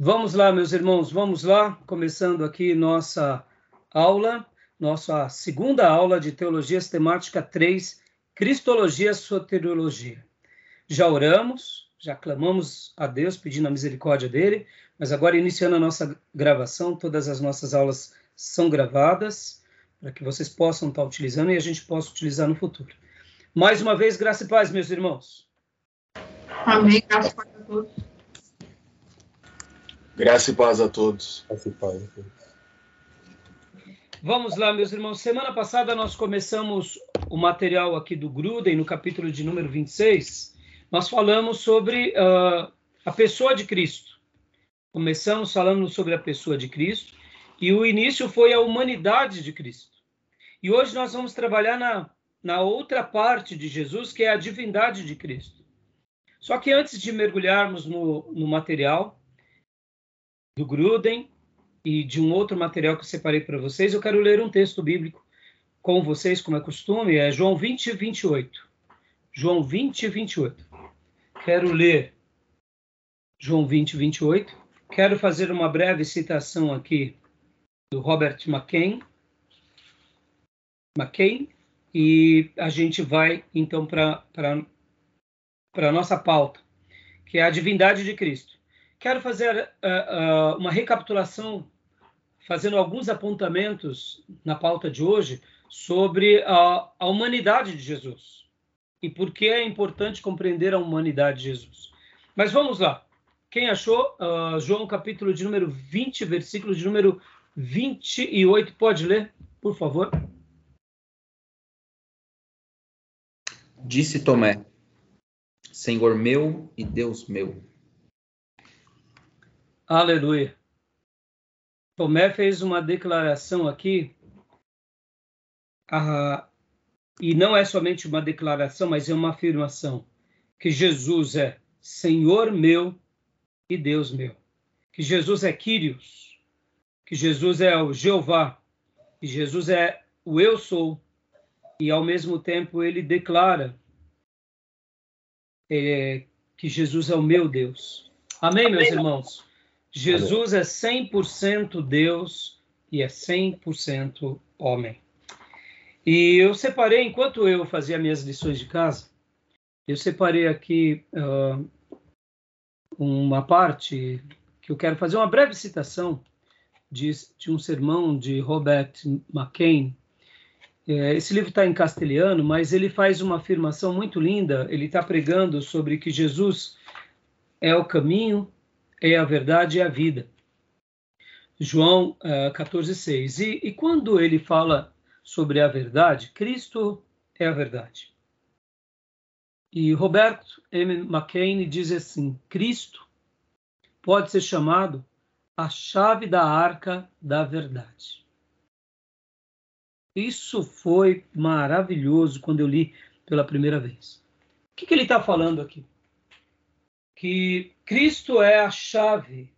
Vamos lá, meus irmãos, vamos lá, começando aqui nossa aula, nossa segunda aula de Teologia Sistemática 3, Cristologia Soteriologia. Já oramos, já clamamos a Deus pedindo a misericórdia dele, mas agora iniciando a nossa gravação, todas as nossas aulas são gravadas para que vocês possam estar utilizando e a gente possa utilizar no futuro. Mais uma vez, graça e paz, meus irmãos. Amém, graça e paz a todos. Graça e paz a todos. Graça e paz a todos. Vamos lá, meus irmãos. Semana passada nós começamos o material aqui do Gruden, no capítulo de número 26. Nós falamos sobre uh, a pessoa de Cristo. Começamos falando sobre a pessoa de Cristo e o início foi a humanidade de Cristo. E hoje nós vamos trabalhar na, na outra parte de Jesus, que é a divindade de Cristo. Só que antes de mergulharmos no, no material, do Gruden e de um outro material que eu separei para vocês, eu quero ler um texto bíblico com vocês, como é costume, é João 20, 28. João 20, 28. Quero ler João 20, 28. Quero fazer uma breve citação aqui do Robert McCain, McCain e a gente vai então para a nossa pauta, que é a divindade de Cristo. Quero fazer uh, uh, uma recapitulação, fazendo alguns apontamentos na pauta de hoje sobre a, a humanidade de Jesus e por que é importante compreender a humanidade de Jesus. Mas vamos lá. Quem achou? Uh, João capítulo de número 20, versículo de número 28. Pode ler, por favor. Disse Tomé: Senhor meu e Deus meu. Aleluia. Tomé fez uma declaração aqui, ah, e não é somente uma declaração, mas é uma afirmação, que Jesus é Senhor meu e Deus meu. Que Jesus é Quírios, que Jesus é o Jeová, que Jesus é o Eu Sou, e ao mesmo tempo ele declara é, que Jesus é o meu Deus. Amém, meus irmãos? Jesus é 100% Deus e é 100% homem. E eu separei, enquanto eu fazia minhas lições de casa, eu separei aqui uh, uma parte que eu quero fazer uma breve citação de, de um sermão de Robert McCain. É, esse livro está em castelhano, mas ele faz uma afirmação muito linda. Ele está pregando sobre que Jesus é o caminho, é a verdade e a vida. João uh, 14, 6. E, e quando ele fala sobre a verdade, Cristo é a verdade. E Roberto M. McCain diz assim: Cristo pode ser chamado a chave da arca da verdade. Isso foi maravilhoso quando eu li pela primeira vez. O que, que ele está falando aqui? Que Cristo é a chave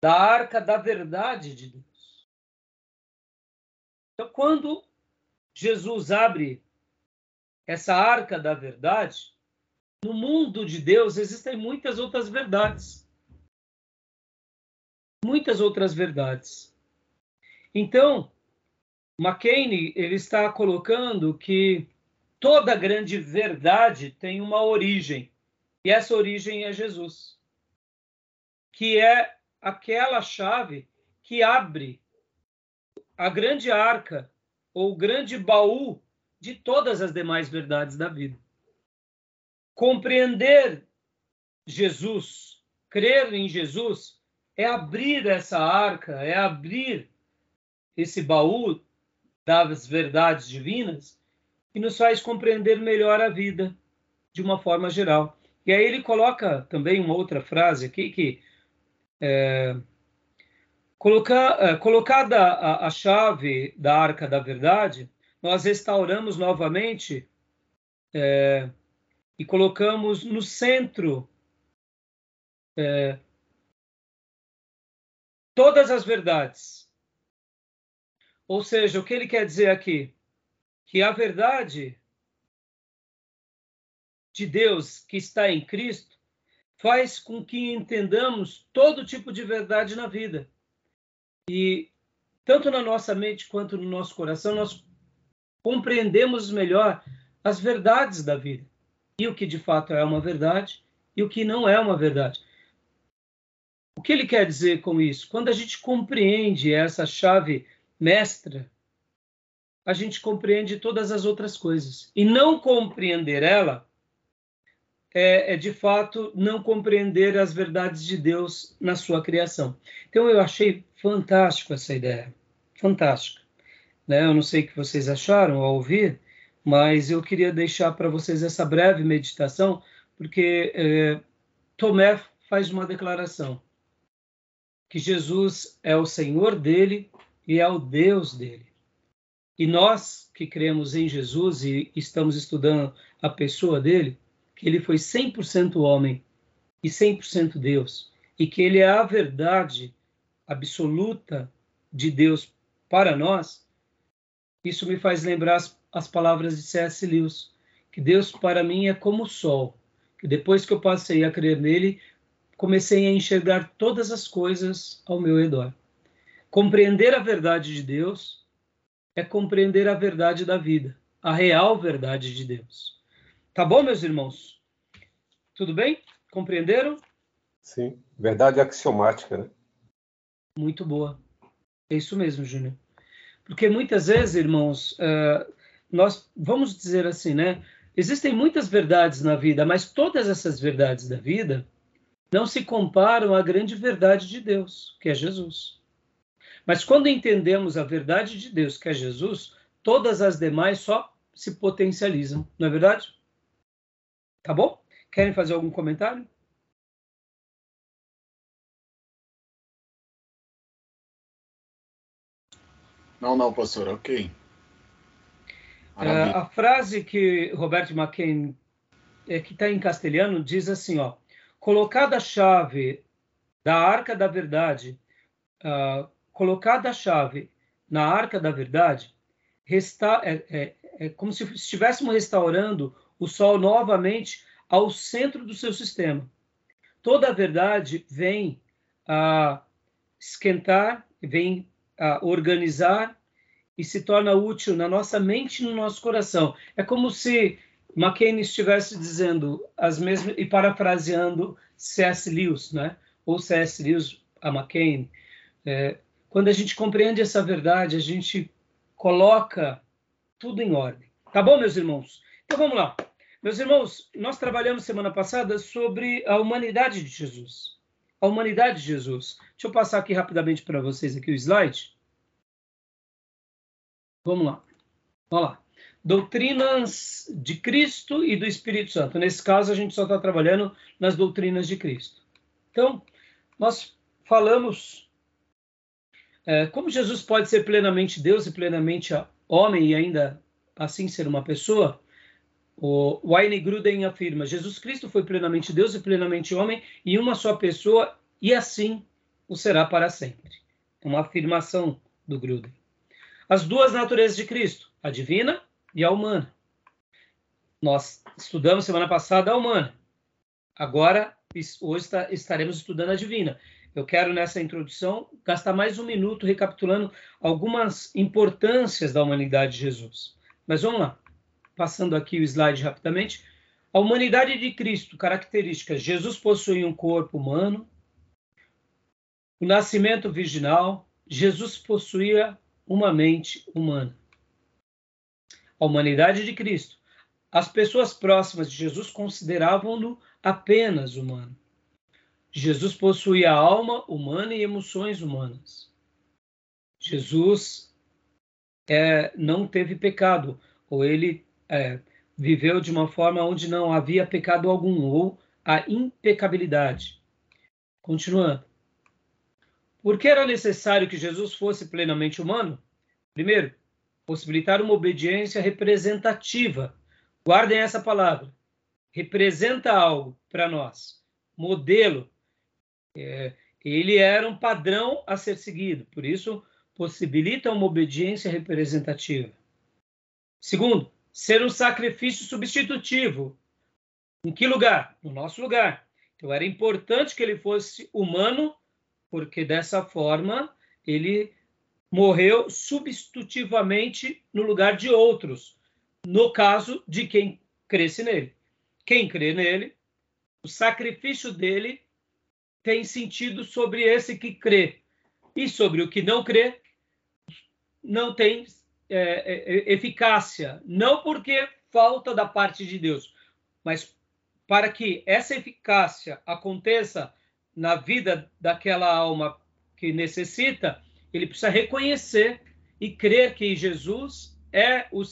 da arca da verdade de Deus. Então, quando Jesus abre essa arca da verdade, no mundo de Deus existem muitas outras verdades. Muitas outras verdades. Então, McCain ele está colocando que toda grande verdade tem uma origem. E essa origem é Jesus, que é aquela chave que abre a grande arca ou o grande baú de todas as demais verdades da vida. Compreender Jesus, crer em Jesus, é abrir essa arca, é abrir esse baú das verdades divinas e nos faz compreender melhor a vida de uma forma geral. E aí ele coloca também uma outra frase aqui que é, colocar, é, colocada a, a, chave da arca da verdade, nós restauramos novamente é, e colocamos no centro é, todas as verdades. Ou seja, o que ele quer dizer aqui? Que a verdade de Deus que está em Cristo faz com que entendamos todo tipo de verdade na vida. E tanto na nossa mente quanto no nosso coração, nós compreendemos melhor as verdades da vida. E o que de fato é uma verdade e o que não é uma verdade. O que ele quer dizer com isso? Quando a gente compreende essa chave mestra, a gente compreende todas as outras coisas. E não compreender ela é, é, de fato não compreender as verdades de Deus na sua criação. Então eu achei fantástico essa ideia, fantástica. Né? Eu não sei o que vocês acharam ao ouvir, mas eu queria deixar para vocês essa breve meditação, porque é, Tomé faz uma declaração que Jesus é o Senhor dele e é o Deus dele. E nós que cremos em Jesus e estamos estudando a pessoa dele, que ele foi 100% homem e 100% Deus, e que ele é a verdade absoluta de Deus para nós, isso me faz lembrar as, as palavras de C.S. Lewis, que Deus para mim é como o sol, que depois que eu passei a crer nele, comecei a enxergar todas as coisas ao meu redor. Compreender a verdade de Deus é compreender a verdade da vida, a real verdade de Deus. Tá bom, meus irmãos? Tudo bem? Compreenderam? Sim, verdade axiomática, né? Muito boa. É isso mesmo, Júnior. Porque muitas vezes, irmãos, uh, nós vamos dizer assim, né? Existem muitas verdades na vida, mas todas essas verdades da vida não se comparam à grande verdade de Deus, que é Jesus. Mas quando entendemos a verdade de Deus, que é Jesus, todas as demais só se potencializam, não é verdade? Tá bom? Querem fazer algum comentário? Não, não, pastor, ok. Uh, a frase que Robert McCain, é, que está em castelhano, diz assim, ó, colocada a chave da arca da verdade, uh, colocada a chave na arca da verdade, resta, é, é, é como se estivéssemos restaurando o Sol novamente ao centro do seu sistema. Toda a verdade vem a esquentar, vem a organizar e se torna útil na nossa mente e no nosso coração. É como se McCain estivesse dizendo as mesmas e parafraseando C.S. Lewis, né? Ou C.S. Lewis a McCain. É, quando a gente compreende essa verdade, a gente coloca tudo em ordem. Tá bom, meus irmãos? Então vamos lá. Meus irmãos, nós trabalhamos semana passada sobre a humanidade de Jesus. A humanidade de Jesus. Deixa eu passar aqui rapidamente para vocês aqui o slide. Vamos lá. Vamos lá. Doutrinas de Cristo e do Espírito Santo. Nesse caso, a gente só está trabalhando nas doutrinas de Cristo. Então, nós falamos é, como Jesus pode ser plenamente Deus e plenamente homem e ainda assim ser uma pessoa. O Wayne Gruden afirma: Jesus Cristo foi plenamente Deus e plenamente homem em uma só pessoa e assim o será para sempre. É uma afirmação do Gruden. As duas naturezas de Cristo, a divina e a humana. Nós estudamos semana passada a humana. Agora, hoje estaremos estudando a divina. Eu quero, nessa introdução, gastar mais um minuto recapitulando algumas importâncias da humanidade de Jesus. Mas vamos lá passando aqui o slide rapidamente. A humanidade de Cristo, características: Jesus possui um corpo humano, o nascimento virginal, Jesus possuía uma mente humana. A humanidade de Cristo. As pessoas próximas de Jesus consideravam-no apenas humano. Jesus possuía alma humana e emoções humanas. Jesus é, não teve pecado, ou ele é, viveu de uma forma onde não havia pecado algum, ou a impecabilidade. Continuando. Por que era necessário que Jesus fosse plenamente humano? Primeiro, possibilitar uma obediência representativa. Guardem essa palavra. Representa algo para nós. Modelo. É, ele era um padrão a ser seguido, por isso possibilita uma obediência representativa. Segundo, ser um sacrifício substitutivo. Em que lugar? No nosso lugar. Então era importante que ele fosse humano, porque dessa forma ele morreu substitutivamente no lugar de outros, no caso de quem cresce nele. Quem crê nele, o sacrifício dele tem sentido sobre esse que crê. E sobre o que não crê, não tem é, é, eficácia. Não porque falta da parte de Deus, mas para que essa eficácia aconteça na vida daquela alma que necessita, ele precisa reconhecer e crer que Jesus é o,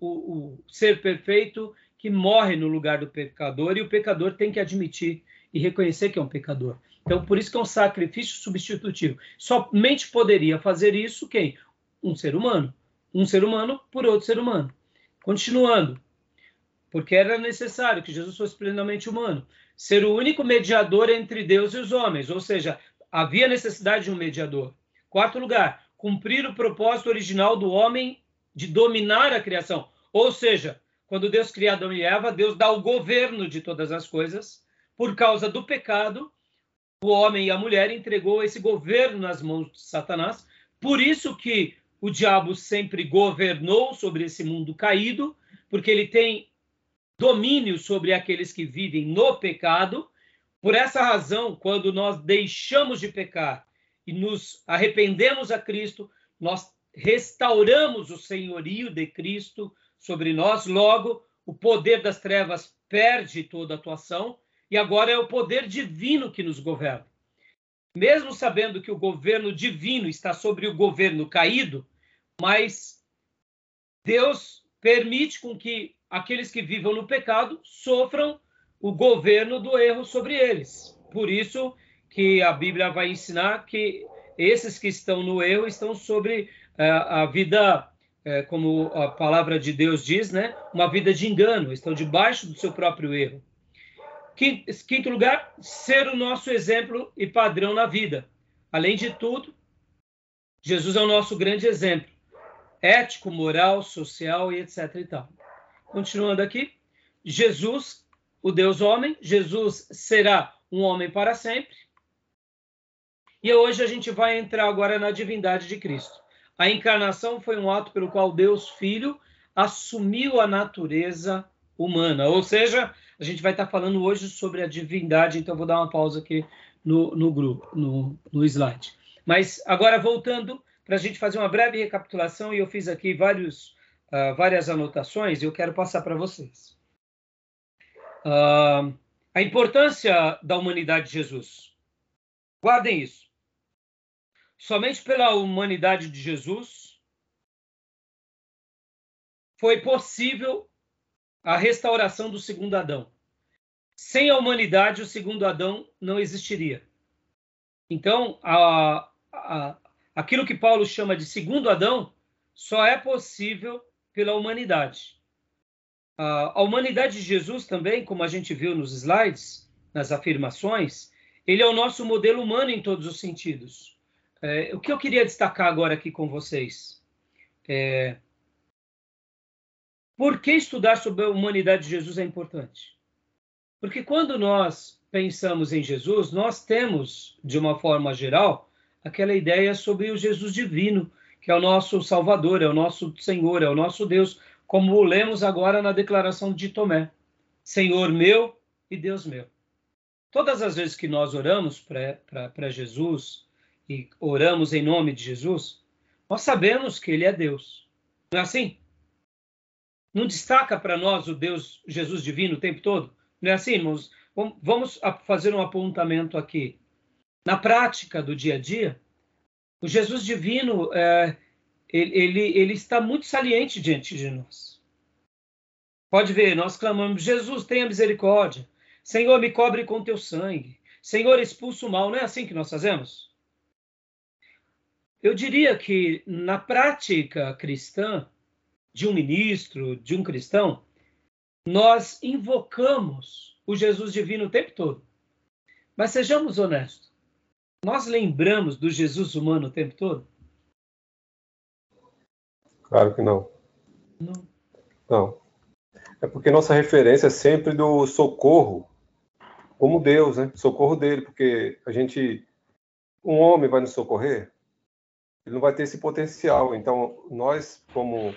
o, o, ser perfeito que morre no lugar do pecador e o pecador tem que admitir e reconhecer que é um pecador. Então, por isso que é um sacrifício substitutivo. Somente poderia fazer isso quem? Um ser humano. Um ser humano por outro ser humano. Continuando, porque era necessário que Jesus fosse plenamente humano, ser o único mediador entre Deus e os homens, ou seja, havia necessidade de um mediador. Quarto lugar, cumprir o propósito original do homem de dominar a criação. Ou seja, quando Deus cria Adão e Eva, Deus dá o governo de todas as coisas. Por causa do pecado, o homem e a mulher entregou esse governo nas mãos de Satanás. Por isso que o diabo sempre governou sobre esse mundo caído, porque ele tem domínio sobre aqueles que vivem no pecado. Por essa razão, quando nós deixamos de pecar e nos arrependemos a Cristo, nós restauramos o senhorio de Cristo sobre nós, logo o poder das trevas perde toda a atuação e agora é o poder divino que nos governa. Mesmo sabendo que o governo divino está sobre o governo caído, mas Deus permite com que aqueles que vivam no pecado sofram o governo do erro sobre eles. Por isso, que a Bíblia vai ensinar que esses que estão no erro estão sobre uh, a vida, uh, como a palavra de Deus diz, né? Uma vida de engano, estão debaixo do seu próprio erro. Quinto, quinto lugar, ser o nosso exemplo e padrão na vida. Além de tudo, Jesus é o nosso grande exemplo, ético, moral, social e etc. E tal. Continuando aqui, Jesus, o Deus homem, Jesus será um homem para sempre. E hoje a gente vai entrar agora na divindade de Cristo. A encarnação foi um ato pelo qual Deus Filho assumiu a natureza humana. Ou seja, a gente vai estar falando hoje sobre a divindade, então vou dar uma pausa aqui no, no grupo, no, no slide. Mas agora voltando para a gente fazer uma breve recapitulação, e eu fiz aqui vários, uh, várias anotações e eu quero passar para vocês. Uh, a importância da humanidade de Jesus. Guardem isso. Somente pela humanidade de Jesus foi possível a restauração do segundo Adão. Sem a humanidade, o segundo Adão não existiria. Então, a, a, aquilo que Paulo chama de segundo Adão só é possível pela humanidade. A, humanidade de Jesus também, como a gente viu nos slides, nas afirmações, ele é o nosso modelo humano em todos os sentidos. É, o que eu queria destacar agora aqui com vocês é por que estudar sobre a humanidade de Jesus é importante? Porque quando nós pensamos em Jesus, nós temos, de uma forma geral, aquela ideia sobre o Jesus divino, que é o nosso Salvador, é o nosso Senhor, é o nosso Deus, como lemos agora na declaração de Tomé: Senhor meu e Deus meu. Todas as vezes que nós oramos para Jesus, e oramos em nome de Jesus, nós sabemos que ele é Deus. Não é assim? Não destaca para nós o Deus Jesus divino o tempo todo? Não é assim, irmãos? Vamos fazer um apontamento aqui. Na prática do dia a dia, o Jesus divino, é, ele, ele, ele está muito saliente diante de nós. Pode ver, nós clamamos, Jesus, tenha misericórdia. Senhor, me cobre com teu sangue. Senhor, expulsa o mal. Não é assim que nós fazemos? Eu diria que na prática cristã de um ministro, de um cristão, nós invocamos o Jesus divino o tempo todo. Mas sejamos honestos, nós lembramos do Jesus humano o tempo todo? Claro que não. Não. Não. É porque nossa referência é sempre do socorro como Deus, né? Socorro dele, porque a gente, um homem vai nos socorrer, ele não vai ter esse potencial. Então, nós, como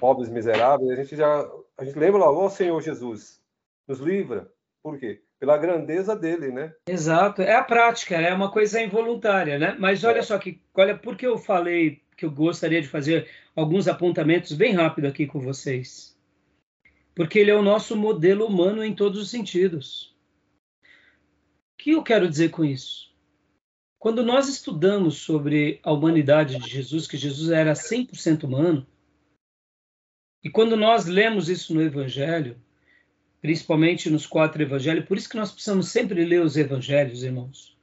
pobres miseráveis, a gente já, a gente lembra lá, ó oh, Senhor Jesus, nos livra. Por quê? Pela grandeza dele, né? Exato. É a prática, é uma coisa involuntária, né? Mas olha é. só que, olha, por que eu falei que eu gostaria de fazer alguns apontamentos bem rápido aqui com vocês? Porque ele é o nosso modelo humano em todos os sentidos. O que eu quero dizer com isso? Quando nós estudamos sobre a humanidade de Jesus, que Jesus era 100% humano, e quando nós lemos isso no Evangelho, principalmente nos quatro evangelhos. Por isso que nós precisamos sempre ler os evangelhos, irmãos.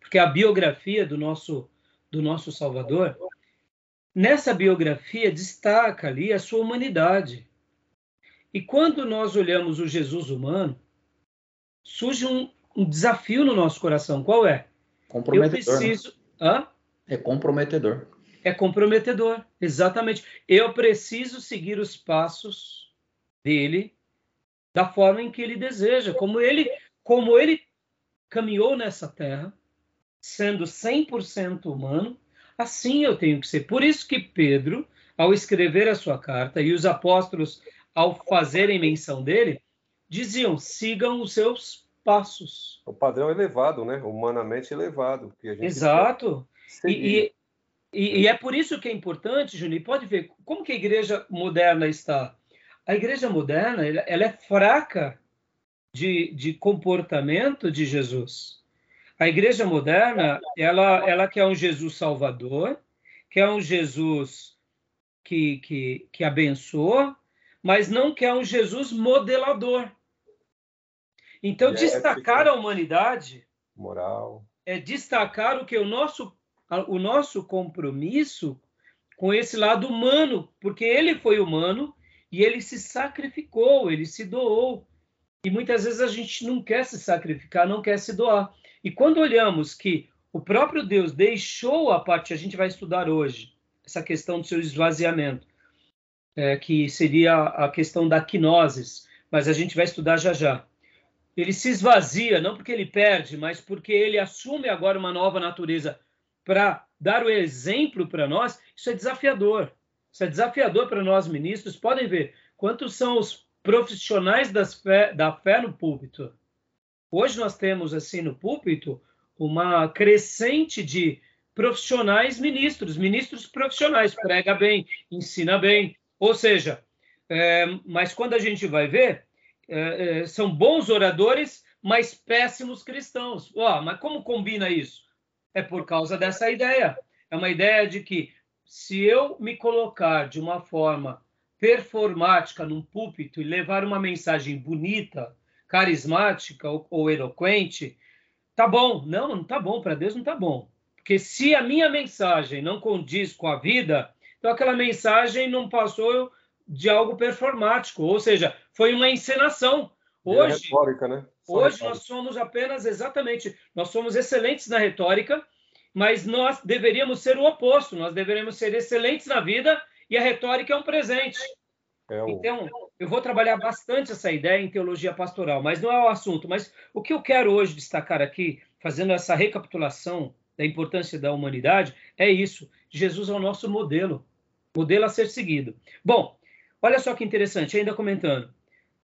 Porque a biografia do nosso do nosso Salvador, nessa biografia destaca ali a sua humanidade. E quando nós olhamos o Jesus humano, surge um, um desafio no nosso coração. Qual é? Comprometedor. Eu né? preciso. Né? Hã? É comprometedor. É comprometedor, exatamente. Eu preciso seguir os passos dele da forma em que ele deseja, como ele, como ele caminhou nessa terra, sendo 100% humano, assim eu tenho que ser. Por isso que Pedro, ao escrever a sua carta, e os apóstolos, ao fazerem menção dele, diziam: sigam os seus passos. O padrão elevado, né? Humanamente elevado. Exato. E, e, e, é por isso que é importante, Juninho, pode ver como que a igreja moderna está a igreja moderna ela é fraca de, de comportamento de Jesus. A igreja moderna ela, ela quer um Jesus salvador, quer um Jesus que, que, que abençoa, mas não quer um Jesus modelador. Então, é, destacar a humanidade moral é destacar o que o nosso o nosso compromisso com esse lado humano, porque ele foi humano e ele se sacrificou, ele se doou. E muitas vezes a gente não quer se sacrificar, não quer se doar. E quando olhamos que o próprio Deus deixou a parte, a gente vai estudar hoje, essa questão do seu esvaziamento, é, que seria a questão da quinosis, mas a gente vai estudar já já. Ele se esvazia, não porque ele perde, mas porque ele assume agora uma nova natureza para dar o exemplo para nós. Isso é desafiador. Isso é desafiador para nós ministros. Podem ver quantos são os profissionais fé, da fé no púlpito. Hoje nós temos, assim, no púlpito, uma crescente de profissionais ministros, ministros profissionais, prega bem, ensina bem. Ou seja, é, mas quando a gente vai ver, é, é, são bons oradores, mas péssimos cristãos. Oh, mas como combina isso? É por causa dessa ideia. É uma ideia de que se eu me colocar de uma forma performática num púlpito e levar uma mensagem bonita, carismática ou, ou eloquente, tá bom. Não, não tá bom. Para Deus não tá bom. Porque se a minha mensagem não condiz com a vida, então aquela mensagem não passou de algo performático, ou seja, foi uma encenação. É hoje, é retórica, né? hoje retórica. nós somos apenas exatamente, nós somos excelentes na retórica, mas nós deveríamos ser o oposto, nós deveríamos ser excelentes na vida e a retórica é um presente. É o... Então, eu vou trabalhar bastante essa ideia em teologia pastoral, mas não é o assunto. Mas o que eu quero hoje destacar aqui, fazendo essa recapitulação da importância da humanidade, é isso. Jesus é o nosso modelo, modelo a ser seguido. Bom, olha só que interessante, ainda comentando.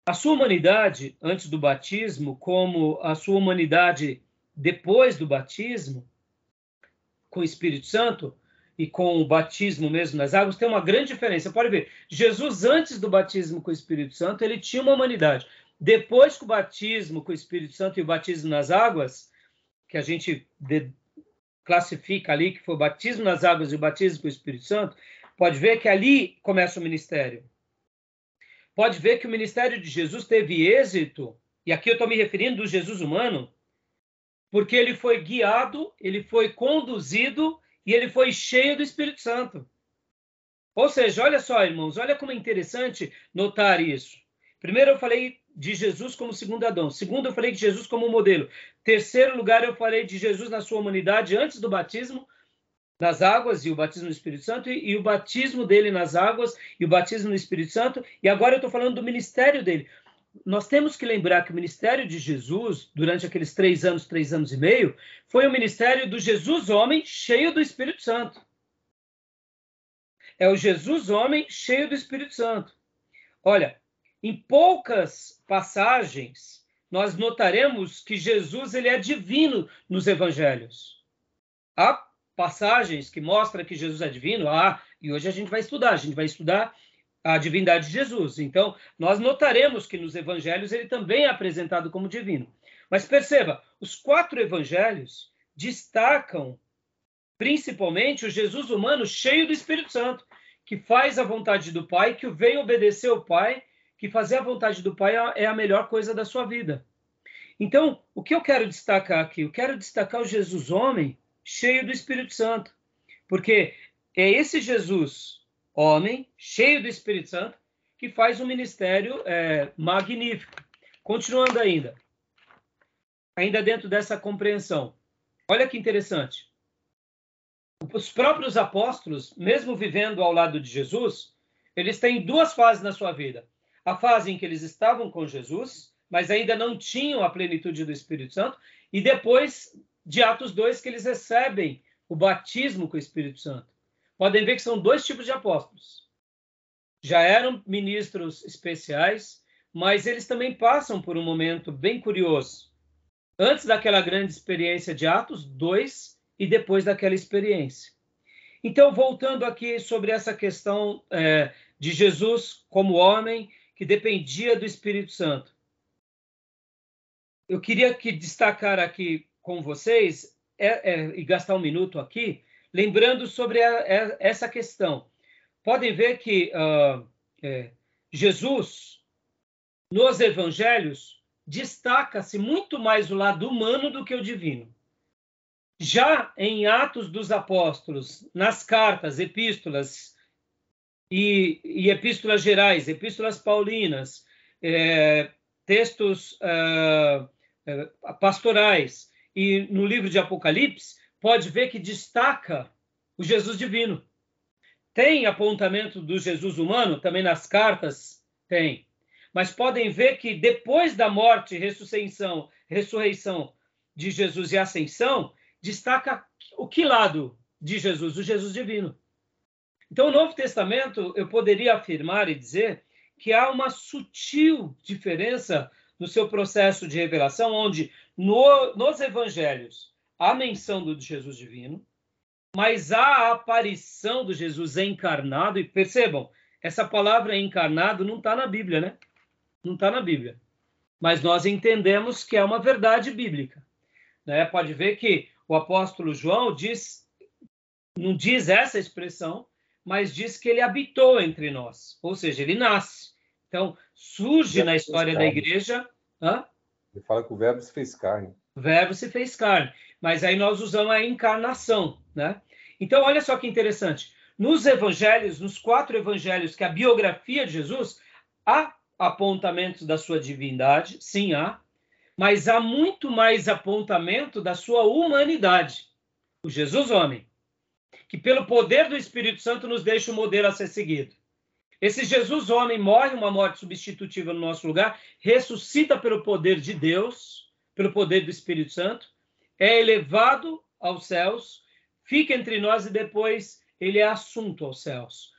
A sua humanidade antes do batismo, como a sua humanidade depois do batismo, com o Espírito Santo e com o batismo mesmo nas águas, tem uma grande diferença. Pode ver, Jesus, antes do batismo com o Espírito Santo, ele tinha uma humanidade. Depois que o batismo com o Espírito Santo e o batismo nas águas, que a gente de, classifica ali, que foi o batismo nas águas e o batismo com o Espírito Santo, pode ver que ali começa o ministério. Pode ver que o ministério de Jesus teve êxito, e aqui eu estou me referindo do Jesus humano, porque ele foi guiado, ele foi conduzido e ele foi cheio do Espírito Santo. Ou seja, olha só, irmãos, olha como é interessante notar isso. Primeiro, eu falei de Jesus como segundo Adão. Segundo, eu falei de Jesus como modelo. Terceiro lugar, eu falei de Jesus na sua humanidade antes do batismo nas águas e o batismo no Espírito Santo e, e o batismo dele nas águas e o batismo no Espírito Santo. E agora eu estou falando do ministério dele. Nós temos que lembrar que o ministério de Jesus, durante aqueles três anos, três anos e meio, foi o ministério do Jesus homem cheio do Espírito Santo. É o Jesus homem cheio do Espírito Santo. Olha, em poucas passagens, nós notaremos que Jesus ele é divino nos evangelhos. Há passagens que mostram que Jesus é divino, ah, e hoje a gente vai estudar, a gente vai estudar a divindade de Jesus. Então, nós notaremos que nos evangelhos ele também é apresentado como divino. Mas perceba, os quatro evangelhos destacam principalmente o Jesus humano cheio do Espírito Santo, que faz a vontade do Pai, que veio obedecer ao Pai, que fazer a vontade do Pai é a melhor coisa da sua vida. Então, o que eu quero destacar aqui? Eu quero destacar o Jesus homem cheio do Espírito Santo, porque é esse Jesus homem, cheio do Espírito Santo, que faz um ministério é, magnífico. Continuando ainda, ainda dentro dessa compreensão. Olha que interessante. Os próprios apóstolos, mesmo vivendo ao lado de Jesus, eles têm duas fases na sua vida. A fase em que eles estavam com Jesus, mas ainda não tinham a plenitude do Espírito Santo, e depois de Atos 2, que eles recebem o batismo com o Espírito Santo podem ver que são dois tipos de apóstolos. Já eram ministros especiais, mas eles também passam por um momento bem curioso. Antes daquela grande experiência de Atos 2 e depois daquela experiência. Então, voltando aqui sobre essa questão é, de Jesus como homem que dependia do Espírito Santo. Eu queria que destacar aqui com vocês é, é, e gastar um minuto aqui lembrando sobre a, a, essa questão. Podem ver que uh, é, Jesus, nos evangelhos, destaca-se muito mais o lado humano do que o divino. Já em Atos dos Apóstolos, nas cartas, epístolas e, e epístolas gerais, epístolas paulinas, é, textos uh, pastorais e no livro de Apocalipse, pode ver que destaca o Jesus divino. Tem apontamento do Jesus humano, também nas cartas tem. Mas podem ver que depois da morte, ressurreição, ressurreição de Jesus e ascensão, destaca o que lado de Jesus? O Jesus divino. Então, o Novo Testamento, eu poderia afirmar e dizer que há uma sutil diferença no seu processo de revelação, onde no, nos evangelhos a menção do Jesus divino, mas a aparição do Jesus encarnado, e percebam, essa palavra encarnado não está na Bíblia, né? Não está na Bíblia. Mas nós entendemos que é uma verdade bíblica. Né? Pode ver que o apóstolo João diz, não diz essa expressão, mas diz que ele habitou entre nós, ou seja, ele nasce. Então, surge na história da igreja. Hã? Ele fala que o verbo se fez carne. O verbo se fez carne mas aí nós usamos a encarnação, né? Então, olha só que interessante. Nos evangelhos, nos quatro evangelhos, que é a biografia de Jesus, há apontamentos da sua divindade, sim há, mas há muito mais apontamento da sua humanidade. O Jesus homem, que pelo poder do Espírito Santo nos deixa o modelo a ser seguido. Esse Jesus homem morre uma morte substitutiva no nosso lugar, ressuscita pelo poder de Deus, pelo poder do Espírito Santo, é elevado aos céus, fica entre nós e depois ele é assunto aos céus.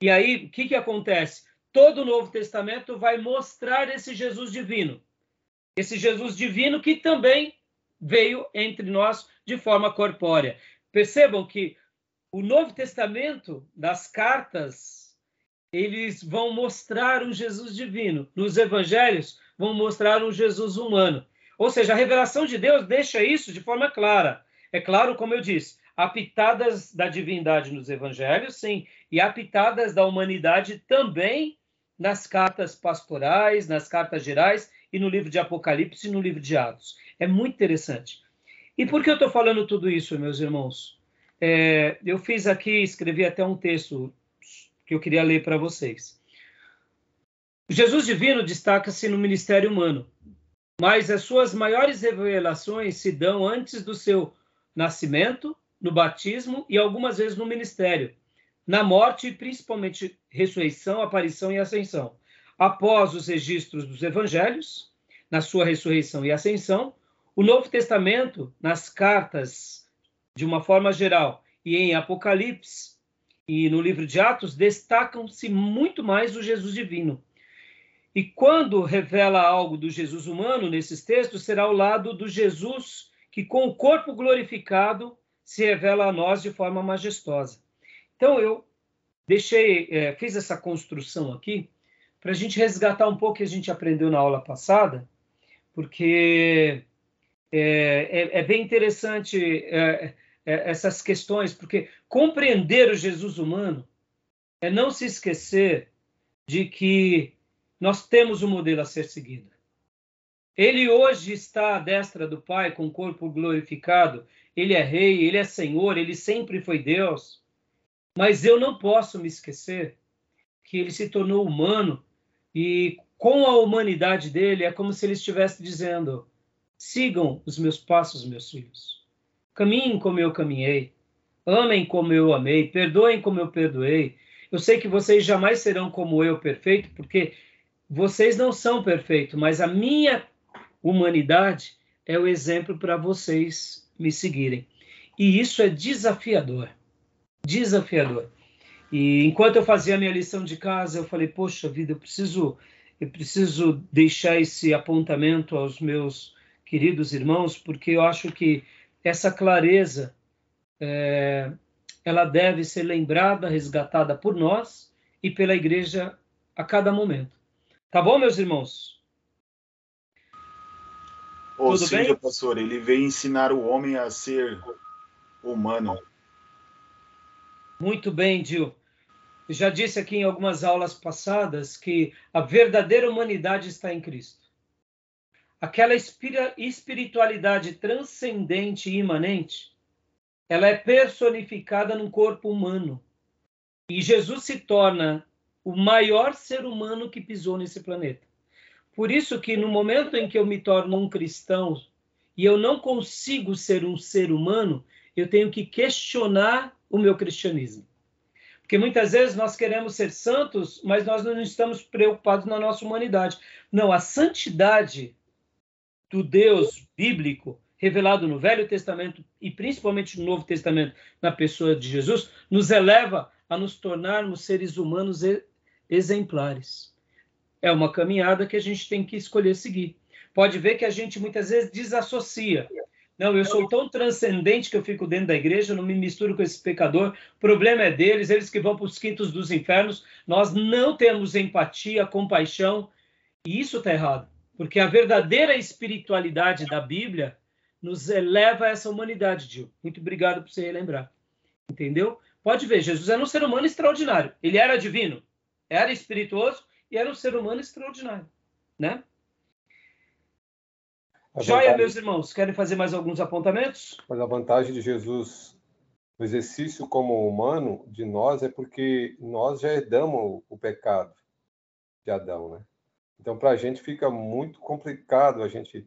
E aí, o que, que acontece? Todo o Novo Testamento vai mostrar esse Jesus divino. Esse Jesus divino que também veio entre nós de forma corpórea. Percebam que o Novo Testamento, das cartas, eles vão mostrar um Jesus divino. Nos evangelhos, vão mostrar um Jesus humano. Ou seja, a revelação de Deus deixa isso de forma clara. É claro, como eu disse, há pitadas da divindade nos evangelhos, sim, e há pitadas da humanidade também nas cartas pastorais, nas cartas gerais e no livro de Apocalipse e no livro de Atos. É muito interessante. E por que eu estou falando tudo isso, meus irmãos? É, eu fiz aqui, escrevi até um texto que eu queria ler para vocês. Jesus divino destaca-se no ministério humano mas as suas maiores revelações se dão antes do seu nascimento, no batismo e algumas vezes no ministério, na morte e principalmente ressurreição, aparição e ascensão. após os registros dos evangelhos, na sua ressurreição e ascensão, o Novo Testamento, nas cartas, de uma forma geral, e em Apocalipse e no livro de Atos, destacam-se muito mais o Jesus divino. E quando revela algo do Jesus humano nesses textos, será o lado do Jesus que, com o corpo glorificado, se revela a nós de forma majestosa. Então, eu deixei, é, fiz essa construção aqui para a gente resgatar um pouco o que a gente aprendeu na aula passada, porque é, é, é bem interessante é, é, essas questões, porque compreender o Jesus humano é não se esquecer de que nós temos um modelo a ser seguido. Ele hoje está à destra do Pai com o corpo glorificado. Ele é rei, ele é senhor, ele sempre foi Deus. Mas eu não posso me esquecer que ele se tornou humano e com a humanidade dele é como se ele estivesse dizendo: sigam os meus passos, meus filhos. Caminhem como eu caminhei. Amem como eu amei. Perdoem como eu perdoei. Eu sei que vocês jamais serão como eu, perfeito, porque vocês não são perfeitos, mas a minha humanidade é o exemplo para vocês me seguirem. E isso é desafiador. Desafiador. E enquanto eu fazia a minha lição de casa, eu falei: "Poxa vida, eu preciso eu preciso deixar esse apontamento aos meus queridos irmãos, porque eu acho que essa clareza é, ela deve ser lembrada, resgatada por nós e pela igreja a cada momento. Tá bom, meus irmãos? Ou Tudo seja, bem? pastor, ele veio ensinar o homem a ser humano. Muito bem, Gil. Eu já disse aqui em algumas aulas passadas que a verdadeira humanidade está em Cristo. Aquela espiritualidade transcendente e imanente, ela é personificada num corpo humano. E Jesus se torna o maior ser humano que pisou nesse planeta. Por isso que no momento em que eu me torno um cristão e eu não consigo ser um ser humano, eu tenho que questionar o meu cristianismo. Porque muitas vezes nós queremos ser santos, mas nós não estamos preocupados na nossa humanidade. Não, a santidade do Deus bíblico, revelado no Velho Testamento e principalmente no Novo Testamento, na pessoa de Jesus, nos eleva a nos tornarmos seres humanos exemplares. É uma caminhada que a gente tem que escolher seguir. Pode ver que a gente muitas vezes desassocia. Não, eu sou tão transcendente que eu fico dentro da igreja, eu não me misturo com esse pecador. O problema é deles, eles que vão para os quintos dos infernos. Nós não temos empatia, compaixão, e isso está errado. Porque a verdadeira espiritualidade da Bíblia nos eleva a essa humanidade, Gil. Muito obrigado por você relembrar. Entendeu? Pode ver, Jesus era um ser humano extraordinário. Ele era divino era espirituoso e era um ser humano extraordinário, né? A Joia, vantagem... meus irmãos, querem fazer mais alguns apontamentos? Mas a vantagem de Jesus no exercício como humano de nós é porque nós já herdamos o pecado de Adão, né? Então, para a gente fica muito complicado a gente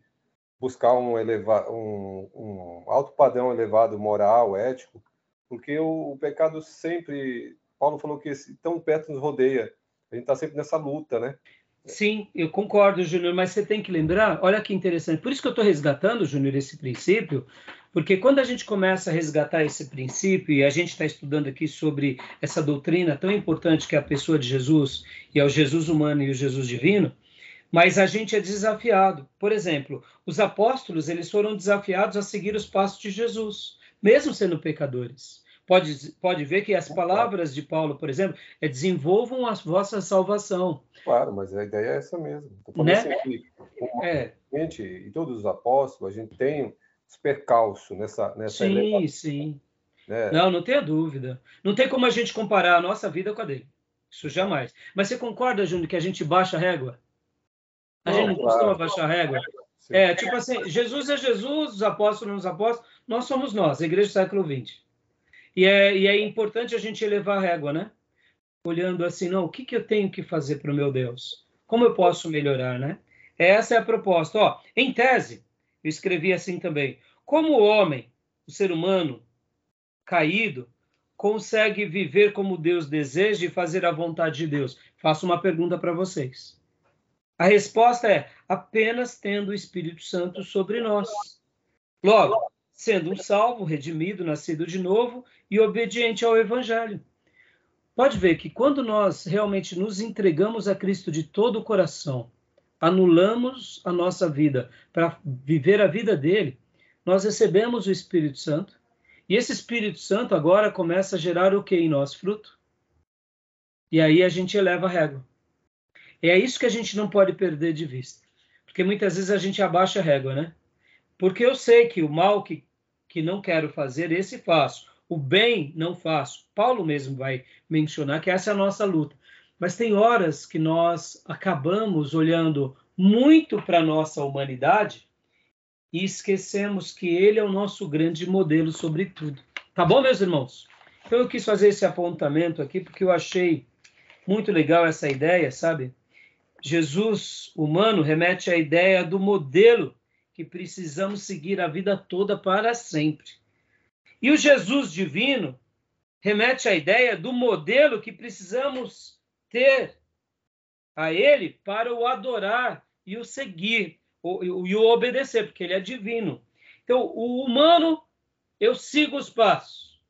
buscar um, eleva... um, um alto padrão elevado moral, ético, porque o, o pecado sempre Paulo falou que tão perto nos rodeia. A gente está sempre nessa luta, né? Sim, eu concordo, Júnior, mas você tem que lembrar, olha que interessante, por isso que eu estou resgatando, Júnior, esse princípio, porque quando a gente começa a resgatar esse princípio, e a gente está estudando aqui sobre essa doutrina tão importante que é a pessoa de Jesus, e é o Jesus humano e o Jesus divino, mas a gente é desafiado. Por exemplo, os apóstolos, eles foram desafiados a seguir os passos de Jesus, mesmo sendo pecadores. Pode, pode ver que as palavras de Paulo, por exemplo, é desenvolvam a vossa salvação. Claro, mas a ideia é essa mesmo. Né? Assim, é. gente, e todos os apóstolos, a gente tem os percalços nessa, nessa Sim, elevação. sim. Né? Não, não tenha dúvida. Não tem como a gente comparar a nossa vida com a dele. Isso jamais. Mas você concorda, Júnior, que a gente baixa a régua? A não, gente não claro. costuma baixar a régua? Sim. É, tipo assim, Jesus é Jesus, os apóstolos são os apóstolos, nós somos nós, a igreja do século XX. E é, e é importante a gente elevar a régua, né? Olhando assim, não, o que, que eu tenho que fazer para o meu Deus? Como eu posso melhorar, né? Essa é a proposta. Ó, em tese, eu escrevi assim também. Como o homem, o ser humano caído, consegue viver como Deus deseja e fazer a vontade de Deus? Faço uma pergunta para vocês. A resposta é apenas tendo o Espírito Santo sobre nós. Logo, sendo um salvo, redimido, nascido de novo e obediente ao Evangelho. Pode ver que quando nós realmente nos entregamos a Cristo de todo o coração, anulamos a nossa vida para viver a vida dele, nós recebemos o Espírito Santo. E esse Espírito Santo agora começa a gerar o que em nós? Fruto. E aí a gente eleva a régua. É isso que a gente não pode perder de vista. Porque muitas vezes a gente abaixa a régua, né? Porque eu sei que o mal que, que não quero fazer, esse faço. O bem não faço. Paulo mesmo vai mencionar que essa é a nossa luta. Mas tem horas que nós acabamos olhando muito para a nossa humanidade e esquecemos que ele é o nosso grande modelo sobre tudo. Tá bom, meus irmãos? Então eu quis fazer esse apontamento aqui porque eu achei muito legal essa ideia, sabe? Jesus humano remete à ideia do modelo que precisamos seguir a vida toda para sempre. E o Jesus divino remete à ideia do modelo que precisamos ter a ele para o adorar e o seguir e o obedecer, porque ele é divino. Então, o humano, eu sigo os passos.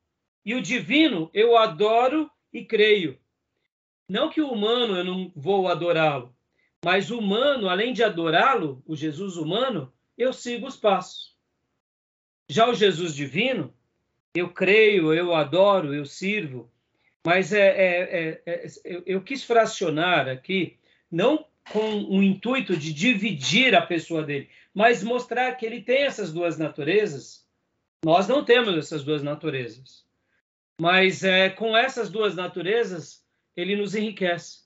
E o divino, eu adoro e creio. Não que o humano eu não vou adorá-lo, mas o humano, além de adorá-lo, o Jesus humano, eu sigo os passos. Já o Jesus divino, eu creio, eu adoro, eu sirvo, mas é, é, é, é eu quis fracionar aqui, não com o intuito de dividir a pessoa dele, mas mostrar que ele tem essas duas naturezas. Nós não temos essas duas naturezas, mas é, com essas duas naturezas ele nos enriquece,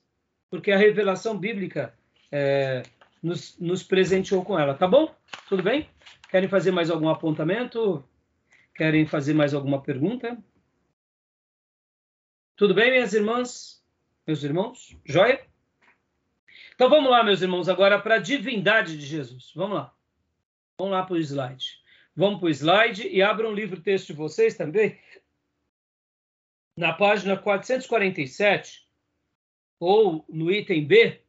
porque a revelação bíblica é, nos, nos presenteou com ela. Tá bom? Tudo bem? Querem fazer mais algum apontamento? Querem fazer mais alguma pergunta? Tudo bem, minhas irmãs? Meus irmãos? Joia? Então vamos lá, meus irmãos, agora para a divindade de Jesus. Vamos lá. Vamos lá para o slide. Vamos para o slide e abram o livro texto de vocês também. Na página 447, ou no item B,